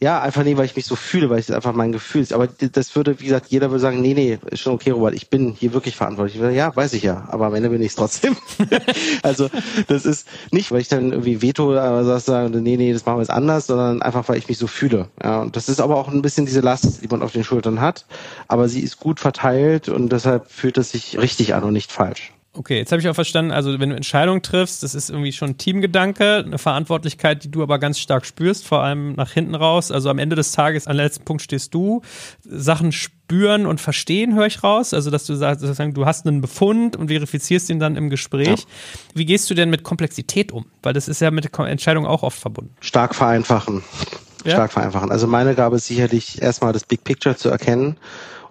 Ja, einfach nee, weil ich mich so fühle, weil das einfach mein Gefühl ist. Aber das würde, wie gesagt, jeder würde sagen, nee, nee, ist schon okay, Robert, ich bin hier wirklich verantwortlich. Ja, weiß ich ja, aber am Ende bin ich es trotzdem. also das ist nicht, weil ich dann irgendwie veto oder sage, nee, nee, das machen wir jetzt anders, sondern einfach, weil ich mich so fühle. Ja, und das ist aber auch ein bisschen diese Last, die man auf den Schultern hat. Aber sie ist gut verteilt und deshalb fühlt es sich richtig an und nicht falsch. Okay, jetzt habe ich auch verstanden, also wenn du Entscheidungen triffst, das ist irgendwie schon ein Teamgedanke, eine Verantwortlichkeit, die du aber ganz stark spürst, vor allem nach hinten raus. Also am Ende des Tages, am letzten Punkt stehst du. Sachen spüren und verstehen höre ich raus. Also dass du sagst, du hast einen Befund und verifizierst ihn dann im Gespräch. Ja. Wie gehst du denn mit Komplexität um? Weil das ist ja mit Entscheidungen auch oft verbunden. Stark vereinfachen. Ja? Stark vereinfachen. Also meine Gabe ist sicherlich erstmal das Big Picture zu erkennen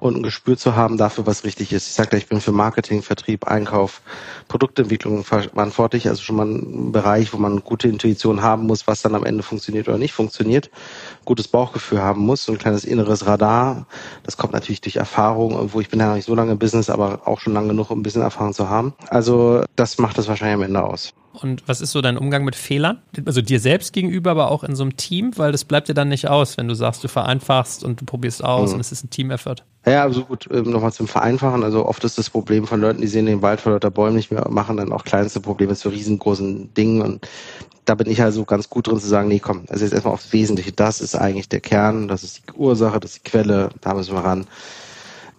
und ein Gespür zu haben dafür, was richtig ist. Ich sage ich bin für Marketing, Vertrieb, Einkauf, Produktentwicklung verantwortlich, also schon mal ein Bereich, wo man gute Intuition haben muss, was dann am Ende funktioniert oder nicht funktioniert, gutes Bauchgefühl haben muss, so ein kleines inneres Radar. Das kommt natürlich durch Erfahrung, wo ich bin ja noch nicht so lange im Business, aber auch schon lange genug, um ein bisschen Erfahrung zu haben. Also das macht das wahrscheinlich am Ende aus. Und was ist so dein Umgang mit Fehlern? Also dir selbst gegenüber, aber auch in so einem Team, weil das bleibt dir dann nicht aus, wenn du sagst, du vereinfachst und du probierst aus mhm. und es ist ein Team-Effort. Ja, also gut, ähm, nochmal zum Vereinfachen. Also oft ist das Problem von Leuten, die sehen den Wald vor lauter Bäumen nicht mehr, machen dann auch kleinste Probleme zu riesengroßen Dingen. Und da bin ich also ganz gut drin zu sagen, nee, komm, also jetzt erstmal aufs Wesentliche. Das ist eigentlich der Kern, das ist die Ursache, das ist die Quelle, da müssen wir ran.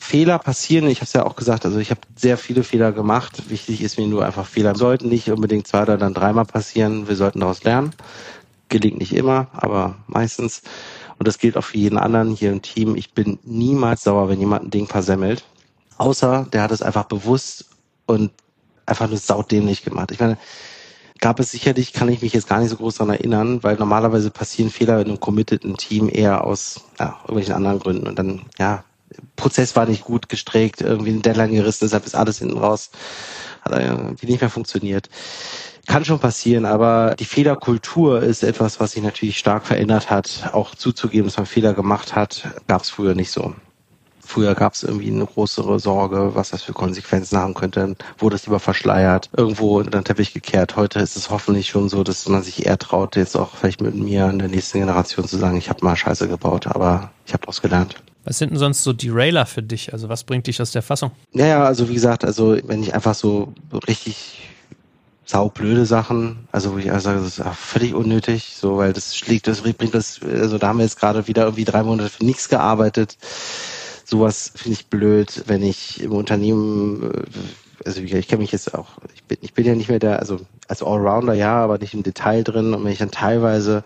Fehler passieren. Ich habe es ja auch gesagt, also ich habe sehr viele Fehler gemacht. Wichtig ist mir nur einfach, Fehler sollten nicht unbedingt zwei oder dann dreimal passieren. Wir sollten daraus lernen. Gelingt nicht immer, aber meistens. Und das gilt auch für jeden anderen hier im Team. Ich bin niemals sauer, wenn jemand ein Ding versemmelt. Außer der hat es einfach bewusst und einfach nur saudämlich gemacht. Ich meine, gab es sicherlich, kann ich mich jetzt gar nicht so groß daran erinnern, weil normalerweise passieren Fehler in einem committeden Team eher aus ja, irgendwelchen anderen Gründen. Und dann, ja, Prozess war nicht gut gestrickt, irgendwie ein Deadline gerissen, deshalb ist alles hinten raus, hat irgendwie nicht mehr funktioniert. Kann schon passieren, aber die Fehlerkultur ist etwas, was sich natürlich stark verändert hat. Auch zuzugeben, dass man Fehler gemacht hat, gab es früher nicht so. Früher gab es irgendwie eine größere Sorge, was das für Konsequenzen haben könnte. Wurde es lieber verschleiert, irgendwo in den Teppich gekehrt. Heute ist es hoffentlich schon so, dass man sich eher traut, jetzt auch vielleicht mit mir in der nächsten Generation zu sagen, ich habe mal Scheiße gebaut, aber ich habe daraus gelernt. Was sind denn sonst so Derailer für dich? Also was bringt dich aus der Fassung? Naja, also wie gesagt, also wenn ich einfach so richtig saublöde Sachen, also wo ich also sage, das ist völlig unnötig, so, weil das schlägt, das bringt das, also da haben wir jetzt gerade wieder irgendwie drei Monate für nichts gearbeitet. Sowas finde ich blöd, wenn ich im Unternehmen, also ich kenne mich jetzt auch, ich bin, ich bin ja nicht mehr der, also als Allrounder ja, aber nicht im Detail drin und wenn ich dann teilweise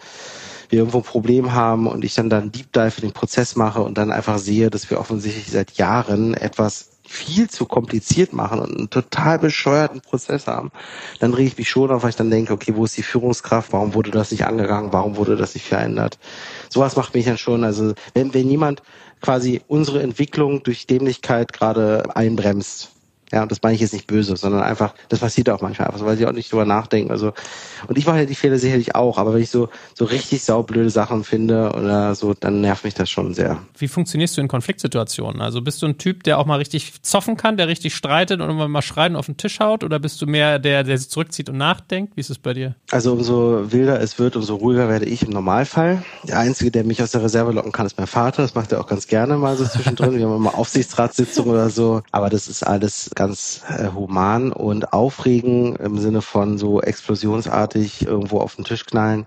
wir irgendwo ein Problem haben und ich dann dann Deep Dive in den Prozess mache und dann einfach sehe, dass wir offensichtlich seit Jahren etwas viel zu kompliziert machen und einen total bescheuerten Prozess haben, dann rege ich mich schon auf, weil ich dann denke, okay, wo ist die Führungskraft? Warum wurde das nicht angegangen? Warum wurde das nicht verändert? Sowas macht mich dann schon, also wenn, wenn jemand quasi unsere Entwicklung durch Dämlichkeit gerade einbremst, ja, und das meine ich jetzt nicht böse, sondern einfach, das passiert auch manchmal einfach, weil sie auch nicht drüber nachdenken. Also, und ich mache ja die Fehler sicherlich auch, aber wenn ich so, so richtig saublöde Sachen finde oder so, dann nervt mich das schon sehr. Wie funktionierst du in Konfliktsituationen? Also bist du ein Typ, der auch mal richtig zoffen kann, der richtig streitet und mal schreien auf den Tisch haut? Oder bist du mehr der, der sich zurückzieht und nachdenkt? Wie ist es bei dir? Also umso wilder es wird, umso ruhiger werde ich im Normalfall. Der Einzige, der mich aus der Reserve locken kann, ist mein Vater. Das macht er auch ganz gerne mal so zwischendrin. Wir haben immer Aufsichtsratssitzungen oder so. Aber das ist alles ganz äh, human und aufregen im Sinne von so explosionsartig irgendwo auf den Tisch knallen.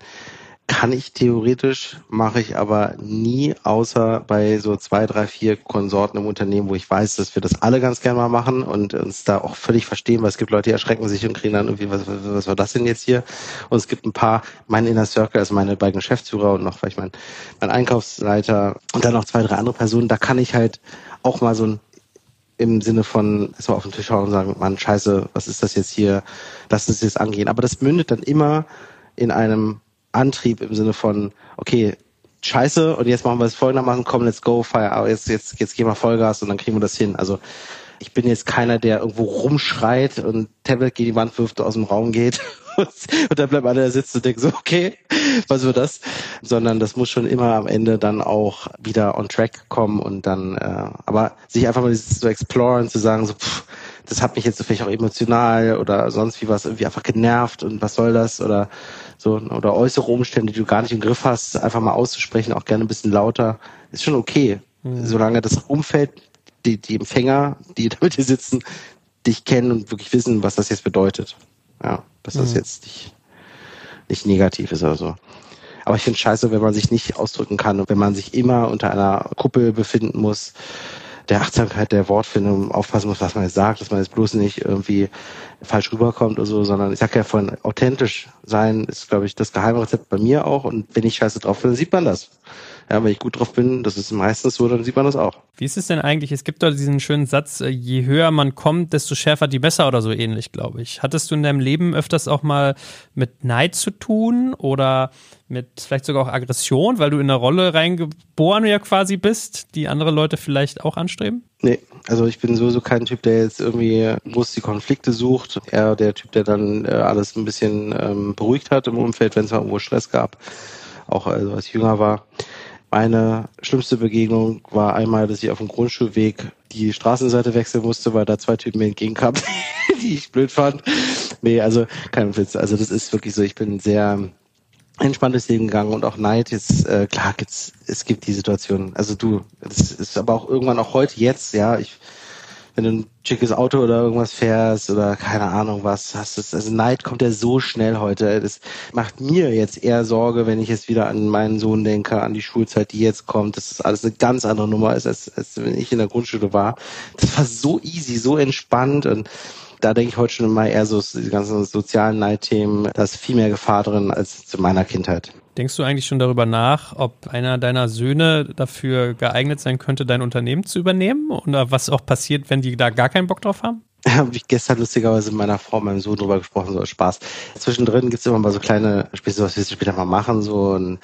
Kann ich theoretisch, mache ich aber nie, außer bei so zwei, drei, vier Konsorten im Unternehmen, wo ich weiß, dass wir das alle ganz gerne mal machen und uns da auch völlig verstehen, weil es gibt Leute, die erschrecken sich und kriegen dann irgendwie, was, was, war das denn jetzt hier? Und es gibt ein paar, mein Inner Circle, also meine beiden Geschäftsführer und noch vielleicht mein, mein Einkaufsleiter und dann noch zwei, drei andere Personen, da kann ich halt auch mal so ein im Sinne von erstmal auf den Tisch hauen und sagen, Mann, scheiße, was ist das jetzt hier? Lass uns jetzt angehen. Aber das mündet dann immer in einem Antrieb im Sinne von, okay, scheiße, und jetzt machen wir es folgendermaßen, komm, let's go, fire, jetzt, jetzt, jetzt gehen wir Vollgas und dann kriegen wir das hin. Also ich bin jetzt keiner, der irgendwo rumschreit und Tablet gegen die Wand wirft, aus dem Raum geht und dann bleibt einer da sitzt und denkt so, okay, was wird das? Sondern das muss schon immer am Ende dann auch wieder on track kommen und dann, äh, aber sich einfach mal zu exploren, zu sagen, so, pff, das hat mich jetzt vielleicht auch emotional oder sonst wie was irgendwie einfach genervt und was soll das oder so oder äußere Umstände, die du gar nicht im Griff hast, einfach mal auszusprechen, auch gerne ein bisschen lauter, ist schon okay, mhm. solange das Umfeld, die, die Empfänger, die da mit dir sitzen, dich kennen und wirklich wissen, was das jetzt bedeutet. Ja, dass das mhm. jetzt nicht, nicht negativ ist oder so. Aber ich finde scheiße, wenn man sich nicht ausdrücken kann und wenn man sich immer unter einer Kuppel befinden muss, der Achtsamkeit der Wortfindung aufpassen muss, was man jetzt sagt, dass man jetzt bloß nicht irgendwie falsch rüberkommt oder so, sondern ich sag ja von authentisch sein ist, glaube ich, das Geheimrezept bei mir auch. Und wenn ich scheiße drauf bin, dann sieht man das. Ja, wenn ich gut drauf bin, das ist meistens so, dann sieht man das auch. Wie ist es denn eigentlich? Es gibt dort diesen schönen Satz, äh, je höher man kommt, desto schärfer die Messer oder so ähnlich, glaube ich. Hattest du in deinem Leben öfters auch mal mit Neid zu tun oder mit vielleicht sogar auch Aggression, weil du in eine Rolle reingeboren ja quasi bist, die andere Leute vielleicht auch anstreben? Nee, also ich bin sowieso kein Typ, der jetzt irgendwie groß die Konflikte sucht. Eher der Typ, der dann äh, alles ein bisschen ähm, beruhigt hat im Umfeld, wenn es mal irgendwo Stress gab. Auch also als ich jünger war. Meine schlimmste Begegnung war einmal, dass ich auf dem Grundschulweg die Straßenseite wechseln musste, weil da zwei Typen mir entgegenkamen, die ich blöd fand. Nee, also kein Witz. Also das ist wirklich so, ich bin sehr entspanntes Leben gegangen und auch Neid. Jetzt, äh, klar, gibt's, es gibt die Situation. Also du, das ist aber auch irgendwann auch heute, jetzt, ja, ich wenn du ein schickes Auto oder irgendwas fährst oder keine Ahnung was hast. Das, also Neid kommt ja so schnell heute. Das macht mir jetzt eher Sorge, wenn ich jetzt wieder an meinen Sohn denke, an die Schulzeit, die jetzt kommt, dass das alles eine ganz andere Nummer ist, als, als wenn ich in der Grundschule war. Das war so easy, so entspannt und da denke ich heute schon immer eher so die ganzen sozialen Neidthemen, da ist viel mehr Gefahr drin als zu meiner Kindheit. Denkst du eigentlich schon darüber nach, ob einer deiner Söhne dafür geeignet sein könnte, dein Unternehmen zu übernehmen? Oder was auch passiert, wenn die da gar keinen Bock drauf haben? Habe ich gestern lustigerweise mit meiner Frau, meinem Sohn drüber gesprochen, so Spaß. Zwischendrin gibt es immer mal so kleine Spiele, was wir später mal machen. So und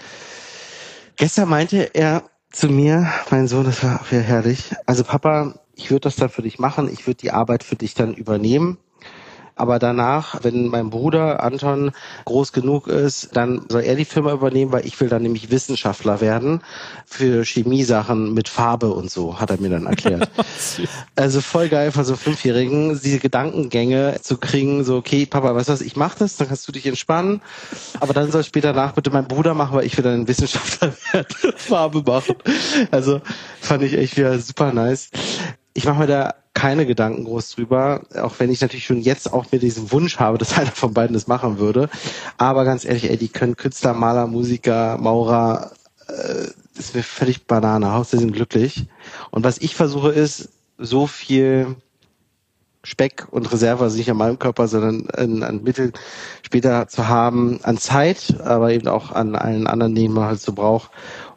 gestern meinte er zu mir, mein Sohn, das war auch wieder herrlich. Also Papa, ich würde das dann für dich machen, ich würde die Arbeit für dich dann übernehmen aber danach, wenn mein Bruder Anton groß genug ist, dann soll er die Firma übernehmen, weil ich will dann nämlich Wissenschaftler werden für Chemiesachen mit Farbe und so, hat er mir dann erklärt. also voll geil von so Fünfjährigen, diese Gedankengänge zu kriegen, so, okay, Papa, weißt du was, ich mach das, dann kannst du dich entspannen, aber dann soll später nach bitte mein Bruder machen, weil ich will dann Wissenschaftler werden, Farbe machen. Also fand ich echt wieder super nice. Ich mache mir da keine Gedanken groß drüber, auch wenn ich natürlich schon jetzt auch mir diesen Wunsch habe, dass einer von beiden das machen würde. Aber ganz ehrlich, ey, die können Künstler, Maler, Musiker, Maurer, äh, ist mir völlig Banane. Hauptsache sind glücklich. Und was ich versuche ist, so viel Speck und Reserve, also nicht an meinem Körper, sondern an, an Mitteln später zu haben, an Zeit, aber eben auch an allen anderen, die man halt so braucht,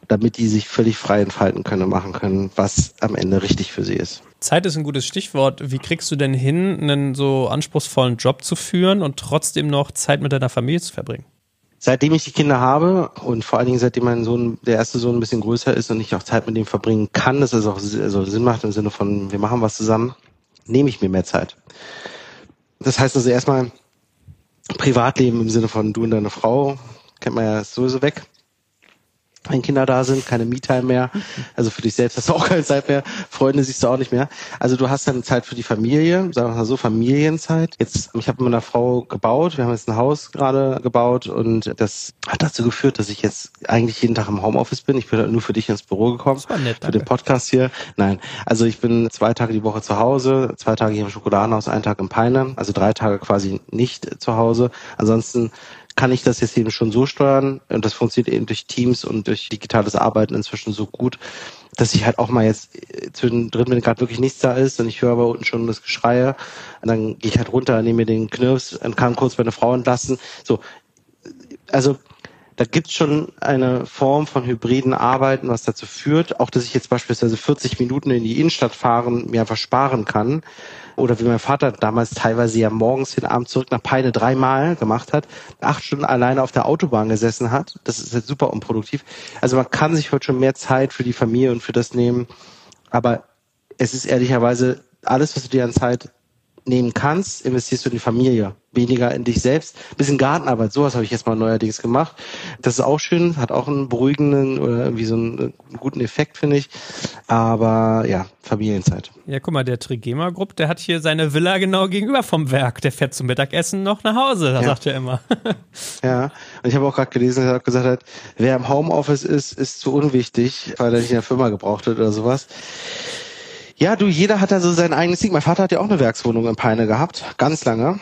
damit die sich völlig frei entfalten können und machen können, was am Ende richtig für sie ist. Zeit ist ein gutes Stichwort. Wie kriegst du denn hin, einen so anspruchsvollen Job zu führen und trotzdem noch Zeit mit deiner Familie zu verbringen? Seitdem ich die Kinder habe und vor allen Dingen seitdem mein Sohn, der erste Sohn ein bisschen größer ist und ich auch Zeit mit ihm verbringen kann, dass es auch also Sinn macht im Sinne von, wir machen was zusammen, nehme ich mir mehr Zeit. Das heißt also erstmal Privatleben im Sinne von du und deine Frau, kennt man ja sowieso weg wenn Kinder da sind, keine Me-Time mehr. Also für dich selbst hast du auch keine Zeit mehr. Freunde siehst du auch nicht mehr. Also du hast dann Zeit für die Familie, sagen wir mal so, Familienzeit. Jetzt, ich habe mit einer Frau gebaut, wir haben jetzt ein Haus gerade gebaut und das hat dazu geführt, dass ich jetzt eigentlich jeden Tag im Homeoffice bin. Ich bin halt nur für dich ins Büro gekommen. Das war nett, danke. Für den Podcast hier. Nein, also ich bin zwei Tage die Woche zu Hause, zwei Tage hier im Schokoladenhaus, einen Tag im Peine, also drei Tage quasi nicht zu Hause. Ansonsten kann ich das jetzt eben schon so steuern und das funktioniert eben durch Teams und durch digitales Arbeiten inzwischen so gut, dass ich halt auch mal jetzt äh, zwischendrin, wenn gerade wirklich nichts da ist und ich höre aber unten schon das Geschreie, und dann gehe ich halt runter, nehme mir den Knirps und kann kurz meine Frau entlassen. So, also da gibt's schon eine Form von hybriden Arbeiten, was dazu führt, auch dass ich jetzt beispielsweise 40 Minuten in die Innenstadt fahren mir einfach sparen kann, oder wie mein Vater damals teilweise ja morgens hin, abends zurück nach Peine dreimal gemacht hat, acht Stunden alleine auf der Autobahn gesessen hat. Das ist halt super unproduktiv. Also man kann sich heute schon mehr Zeit für die Familie und für das nehmen. Aber es ist ehrlicherweise alles, was du dir an Zeit nehmen kannst, investierst du in die Familie, weniger in dich selbst. Ein bisschen Gartenarbeit, sowas habe ich jetzt mal neuerdings gemacht. Das ist auch schön, hat auch einen beruhigenden oder irgendwie so einen, guten Effekt, finde ich. Aber ja, Familienzeit. Ja, guck mal, der Trigema Group, der hat hier seine Villa genau gegenüber vom Werk. Der fährt zum Mittagessen noch nach Hause, da ja. sagt er immer. ja, und ich habe auch gerade gelesen, er hat gesagt hat, wer im Homeoffice ist, ist zu unwichtig, weil er nicht in der Firma gebraucht wird oder sowas. Ja, du, jeder hat da so sein eigenes Ding. Mein Vater hat ja auch eine Werkswohnung in Peine gehabt, ganz lange.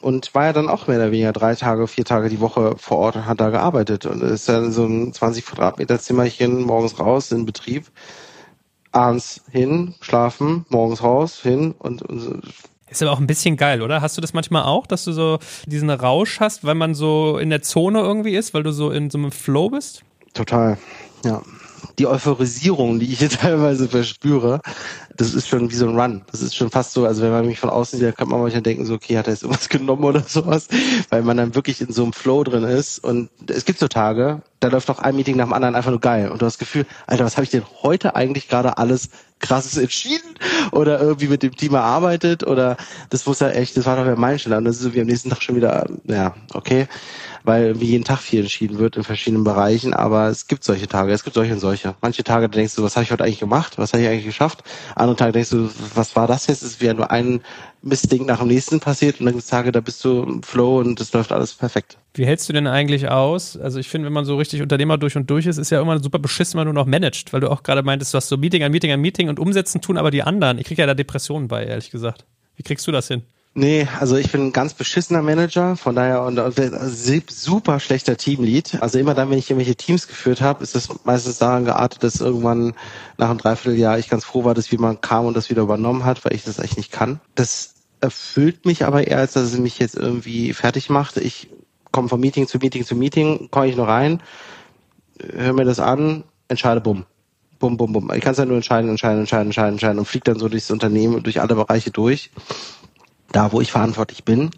Und war ja dann auch mehr oder weniger drei Tage, vier Tage die Woche vor Ort und hat da gearbeitet. Und ist dann so ein 20 Quadratmeter Zimmerchen morgens raus in Betrieb, abends hin, schlafen, morgens raus, hin und, und ist aber auch ein bisschen geil, oder? Hast du das manchmal auch, dass du so diesen Rausch hast, weil man so in der Zone irgendwie ist, weil du so in so einem Flow bist? Total, ja die Euphorisierung, die ich hier teilweise verspüre, das ist schon wie so ein Run. Das ist schon fast so, also wenn man mich von außen sieht, kann man manchmal denken, so, okay, hat er jetzt irgendwas genommen oder sowas, weil man dann wirklich in so einem Flow drin ist. Und es gibt so Tage, da läuft auch ein Meeting nach dem anderen einfach nur geil. Und du hast das Gefühl, Alter, was habe ich denn heute eigentlich gerade alles krasses entschieden oder irgendwie mit dem Team erarbeitet oder das muss ja echt, das war doch der Meilenstein und das ist so wie am nächsten Tag schon wieder, ja, okay weil wie jeden Tag viel entschieden wird in verschiedenen Bereichen, aber es gibt solche Tage, es gibt solche und solche. Manche Tage denkst du, was habe ich heute eigentlich gemacht, was habe ich eigentlich geschafft? Andere Tage denkst du, was war das jetzt? Es ist wieder nur ein Mistding nach dem nächsten passiert und dann gibt es Tage, da bist du im Flow und es läuft alles perfekt. Wie hältst du denn eigentlich aus? Also ich finde, wenn man so richtig Unternehmer durch und durch ist, ist ja immer super beschissen, wenn du noch managst, weil du auch gerade meintest, du hast so Meeting an Meeting an Meeting und umsetzen tun aber die anderen. Ich kriege ja da Depressionen bei, ehrlich gesagt. Wie kriegst du das hin? Nee, also ich bin ein ganz beschissener Manager, von daher und, und super schlechter Teamlead. Also immer dann, wenn ich irgendwelche Teams geführt habe, ist das meistens daran geartet, dass irgendwann nach einem Dreivierteljahr ich ganz froh war, dass jemand kam und das wieder übernommen hat, weil ich das eigentlich nicht kann. Das erfüllt mich aber eher, als dass es mich jetzt irgendwie fertig macht. Ich komme von Meeting zu Meeting zu Meeting, komme ich nur rein, höre mir das an, entscheide bumm. Bum, bum, bum. Ich kann es ja nur entscheiden, entscheiden, entscheiden, entscheiden, entscheiden und fliege dann so durchs Unternehmen und durch alle Bereiche durch da, wo ich verantwortlich bin.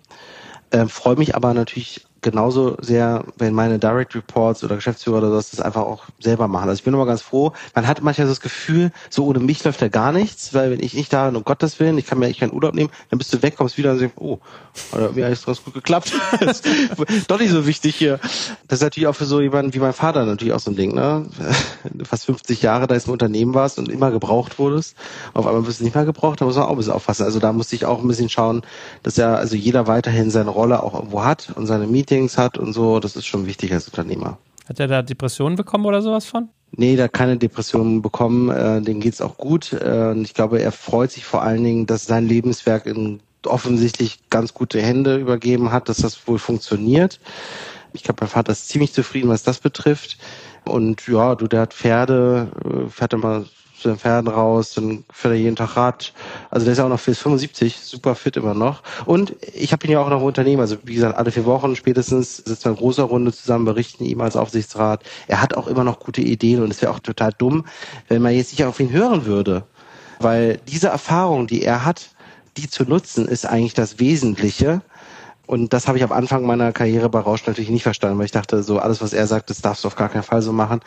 Äh, Freue mich aber natürlich genauso sehr, wenn meine Direct Reports oder Geschäftsführer oder sowas das einfach auch selber machen. Also ich bin immer ganz froh. Man hat manchmal so das Gefühl, so ohne mich läuft ja gar nichts, weil wenn ich nicht da bin, um Gottes Willen, ich kann mir echt keinen Urlaub nehmen, dann bist du weg, kommst wieder und sagst, oh, oder wie alles ganz gut geklappt. Doch nicht so wichtig hier. Das ist natürlich auch für so jemanden wie mein Vater natürlich auch so ein Ding, ne? Fast 50 Jahre da ist ein Unternehmen warst und immer gebraucht wurdest. Auf einmal wirst du nicht mehr gebraucht, da muss man auch ein bisschen aufpassen. Also da muss ich auch ein bisschen schauen, dass ja also jeder weiterhin seine Rolle auch irgendwo hat und seine Meetings Meetings hat und so, das ist schon wichtig als Unternehmer. Hat er da Depressionen bekommen oder sowas von? Nee, der hat keine Depressionen bekommen, äh, dem geht's auch gut. Äh, und ich glaube, er freut sich vor allen Dingen, dass sein Lebenswerk in offensichtlich ganz gute Hände übergeben hat, dass das wohl funktioniert. Ich glaube, mein Vater ist ziemlich zufrieden, was das betrifft. Und ja, du, der hat Pferde, äh, fährt immer zu den Pferden raus, dann fährt er jeden Tag Rad. Also der ist ja auch noch bis 75, super fit immer noch. Und ich habe ihn ja auch noch Unternehmen. Also wie gesagt, alle vier Wochen spätestens sitzen wir in großer Runde zusammen, berichten ihm als Aufsichtsrat. Er hat auch immer noch gute Ideen und es wäre auch total dumm, wenn man jetzt nicht auf ihn hören würde. Weil diese Erfahrung, die er hat, die zu nutzen, ist eigentlich das Wesentliche. Und das habe ich am Anfang meiner Karriere bei Rausch natürlich nicht verstanden, weil ich dachte, so alles, was er sagt, das darfst du auf gar keinen Fall so machen.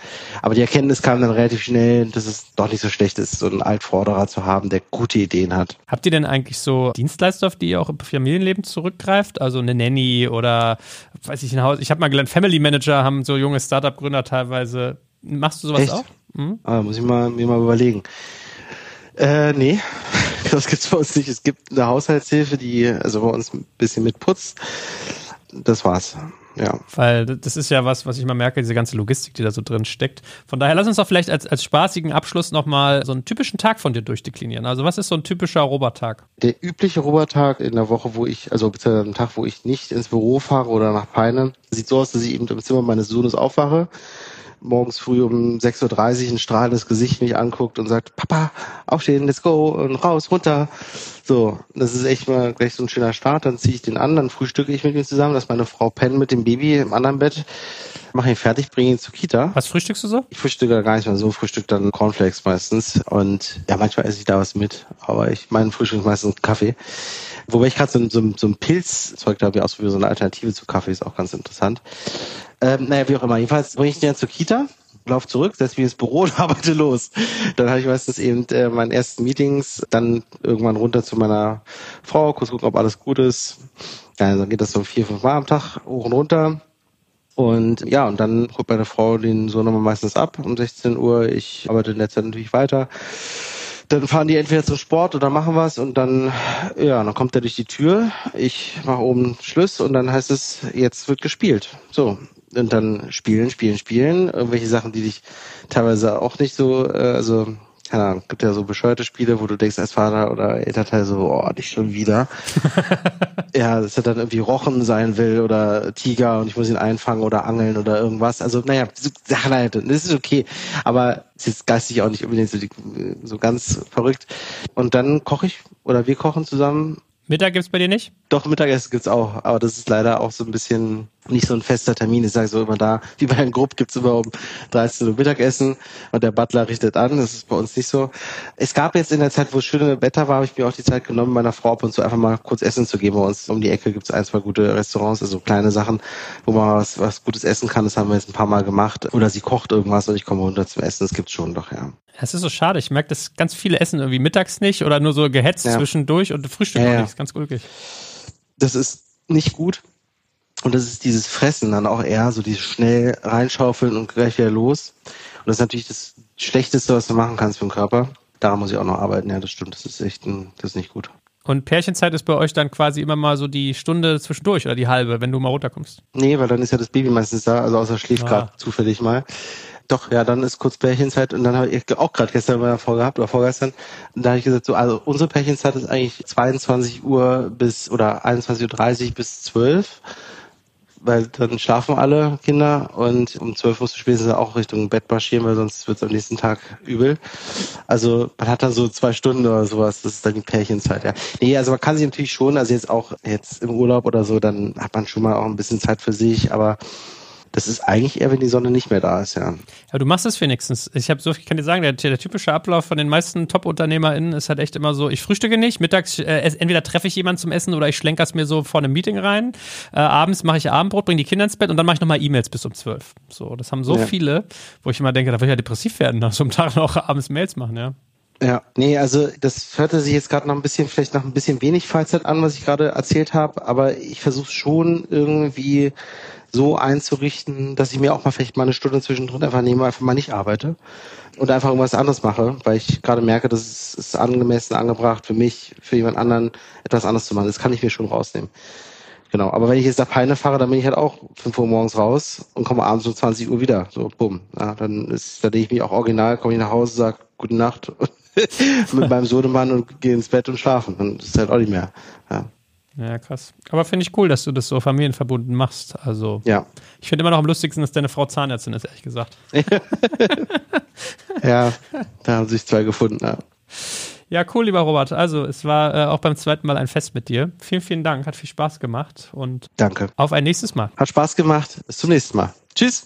Aber die Erkenntnis kam dann relativ schnell, dass es doch nicht so schlecht ist, so einen Altvorderer zu haben, der gute Ideen hat. Habt ihr denn eigentlich so Dienstleister, auf die ihr auch im Familienleben zurückgreift? Also eine Nanny oder, weiß ich, ein Haus. Ich habe mal gelernt, Family Manager haben so junge Startup-Gründer teilweise. Machst du sowas Echt? auch? Mhm. Ah, muss ich mal, mir mal überlegen. Äh, nee, das gibt's bei uns nicht. Es gibt eine Haushaltshilfe, die also bei uns ein bisschen mitputzt. Das war's. Ja. Weil das ist ja was, was ich mal merke, diese ganze Logistik, die da so drin steckt. Von daher lass uns doch vielleicht als, als spaßigen Abschluss nochmal so einen typischen Tag von dir durchdeklinieren. Also was ist so ein typischer Robertag? Der übliche Robertag in der Woche, wo ich, also beziehungsweise am Tag, wo ich nicht ins Büro fahre oder nach Peine, sieht so aus, dass ich eben im Zimmer meines Sohnes aufwache morgens früh um 6.30 Uhr ein strahlendes Gesicht mich anguckt und sagt, Papa, aufstehen, let's go und raus, runter. So, das ist echt mal gleich so ein schöner Start. Dann ziehe ich den an, dann frühstücke ich mit ihm zusammen, dass meine Frau pennt mit dem Baby im anderen Bett, mache ihn fertig, bringe ihn zur Kita. Was frühstückst du so? Ich frühstücke gar nicht mehr so, frühstück dann Cornflakes meistens und ja, manchmal esse ich da was mit, aber ich mein Frühstück ist meistens Kaffee. Wobei ich gerade so, so, so ein Pilzzeug da habe, ausprobiert, so eine Alternative zu Kaffee, ist auch ganz interessant. Ähm, naja, wie auch immer. Jedenfalls bringe ich den zur Kita, lauf zurück, setze mich ins Büro und arbeite los. Dann habe ich meistens eben äh, meine ersten Meetings, dann irgendwann runter zu meiner Frau, kurz gucken, ob alles gut ist. Ja, dann geht das so vier, fünf Mal am Tag hoch und runter. Und ja, und dann holt meine Frau den Sohn nochmal meistens ab um 16 Uhr. Ich arbeite in der Zeit natürlich weiter. Dann fahren die entweder zum Sport oder machen was und dann, ja, dann kommt er durch die Tür. Ich mache oben Schluss und dann heißt es, jetzt wird gespielt. So. Und dann spielen, spielen, spielen. Irgendwelche Sachen, die dich teilweise auch nicht so, äh, also keine Ahnung, gibt ja so bescheuerte Spiele, wo du denkst als Vater oder Elternteil so, oh, nicht schon wieder. ja, dass er dann irgendwie Rochen sein will oder Tiger und ich muss ihn einfangen oder angeln oder irgendwas. Also, naja, so Sachen halt, das ist okay. Aber es ist geistig auch nicht unbedingt so, so ganz verrückt. Und dann koche ich oder wir kochen zusammen Mittag gibt's bei dir nicht? Doch, Mittagessen gibt's auch, aber das ist leider auch so ein bisschen nicht so ein fester Termin. Ich sage so immer da, wie bei einem Grupp gibt's immer um 13 Uhr Mittagessen und der Butler richtet an. Das ist bei uns nicht so. Es gab jetzt in der Zeit, wo es schöne Wetter war, habe ich mir auch die Zeit genommen, meiner Frau ab und zu einfach mal kurz Essen zu geben. Bei uns um die Ecke gibt's ein, zwei gute Restaurants, also kleine Sachen, wo man was, was Gutes essen kann. Das haben wir jetzt ein paar Mal gemacht. Oder sie kocht irgendwas und ich komme runter zum Essen. Das gibt's schon doch, ja. Es ist so schade. Ich merke, dass ganz viele essen irgendwie mittags nicht oder nur so gehetzt ja. zwischendurch und Frühstück ja, ja. nicht. Das ist ganz ulkig. Das ist nicht gut. Und das ist dieses Fressen dann auch eher, so dieses schnell reinschaufeln und gleich wieder los. Und das ist natürlich das Schlechteste, was du machen kannst für den Körper. Daran muss ich auch noch arbeiten. Ja, das stimmt. Das ist echt, ein, das ist nicht gut. Und Pärchenzeit ist bei euch dann quasi immer mal so die Stunde zwischendurch oder die halbe, wenn du mal runterkommst? Nee, weil dann ist ja das Baby meistens da, also außer schläft ah. gerade zufällig mal. Doch, ja, dann ist kurz Pärchenzeit und dann habe ich auch gerade gestern mal vorgehabt oder vorgestern, da habe ich gesagt, so, also unsere Pärchenzeit ist eigentlich 22 Uhr bis oder 21.30 Uhr bis 12 weil dann schlafen alle Kinder und um 12 musst du spätestens auch Richtung Bett marschieren, weil sonst wird es am nächsten Tag übel. Also man hat dann so zwei Stunden oder sowas, das ist dann die Pärchenzeit, ja. Nee, also man kann sich natürlich schon, also jetzt auch jetzt im Urlaub oder so, dann hat man schon mal auch ein bisschen Zeit für sich, aber das ist eigentlich eher, wenn die Sonne nicht mehr da ist, ja. Ja, du machst es wenigstens. Ich habe so, ich kann dir sagen, der, der typische Ablauf von den meisten Top-UnternehmerInnen ist halt echt immer so, ich frühstücke nicht, mittags äh, entweder treffe ich jemanden zum Essen oder ich schlenker es mir so vor einem Meeting rein. Äh, abends mache ich Abendbrot, bringe die Kinder ins Bett und dann mache ich nochmal E-Mails bis um zwölf. So, das haben so ja. viele, wo ich immer denke, da will ich ja depressiv werden, nach so einem Tag noch abends Mails machen, ja. Ja, nee, also das hörte sich jetzt gerade noch ein bisschen, vielleicht noch ein bisschen wenig Freizeit an, was ich gerade erzählt habe, aber ich versuche schon irgendwie so einzurichten, dass ich mir auch mal vielleicht mal eine Stunde zwischendrin einfach nehme, einfach mal nicht arbeite und einfach irgendwas anderes mache, weil ich gerade merke, dass es ist angemessen, angebracht für mich, für jemand anderen etwas anderes zu machen. Das kann ich mir schon rausnehmen. Genau, aber wenn ich jetzt nach Peine fahre, dann bin ich halt auch 5 Uhr morgens raus und komme abends um 20 Uhr wieder. So, bumm. Ja, dann ist, da denke ich mich auch original, komme ich nach Hause, sage Gute Nacht mit meinem Sohnemann und gehe ins Bett und schlafen. Dann ist halt auch nicht mehr. Ja. Ja, krass. Aber finde ich cool, dass du das so familienverbunden machst. Also, ja. ich finde immer noch am lustigsten, dass deine Frau Zahnärztin ist, ehrlich gesagt. ja, da haben sich zwei gefunden. Ja. Ja, cool, lieber Robert. Also, es war äh, auch beim zweiten Mal ein Fest mit dir. Vielen, vielen Dank. Hat viel Spaß gemacht und Danke. auf ein nächstes Mal. Hat Spaß gemacht. Bis zum nächsten Mal. Tschüss.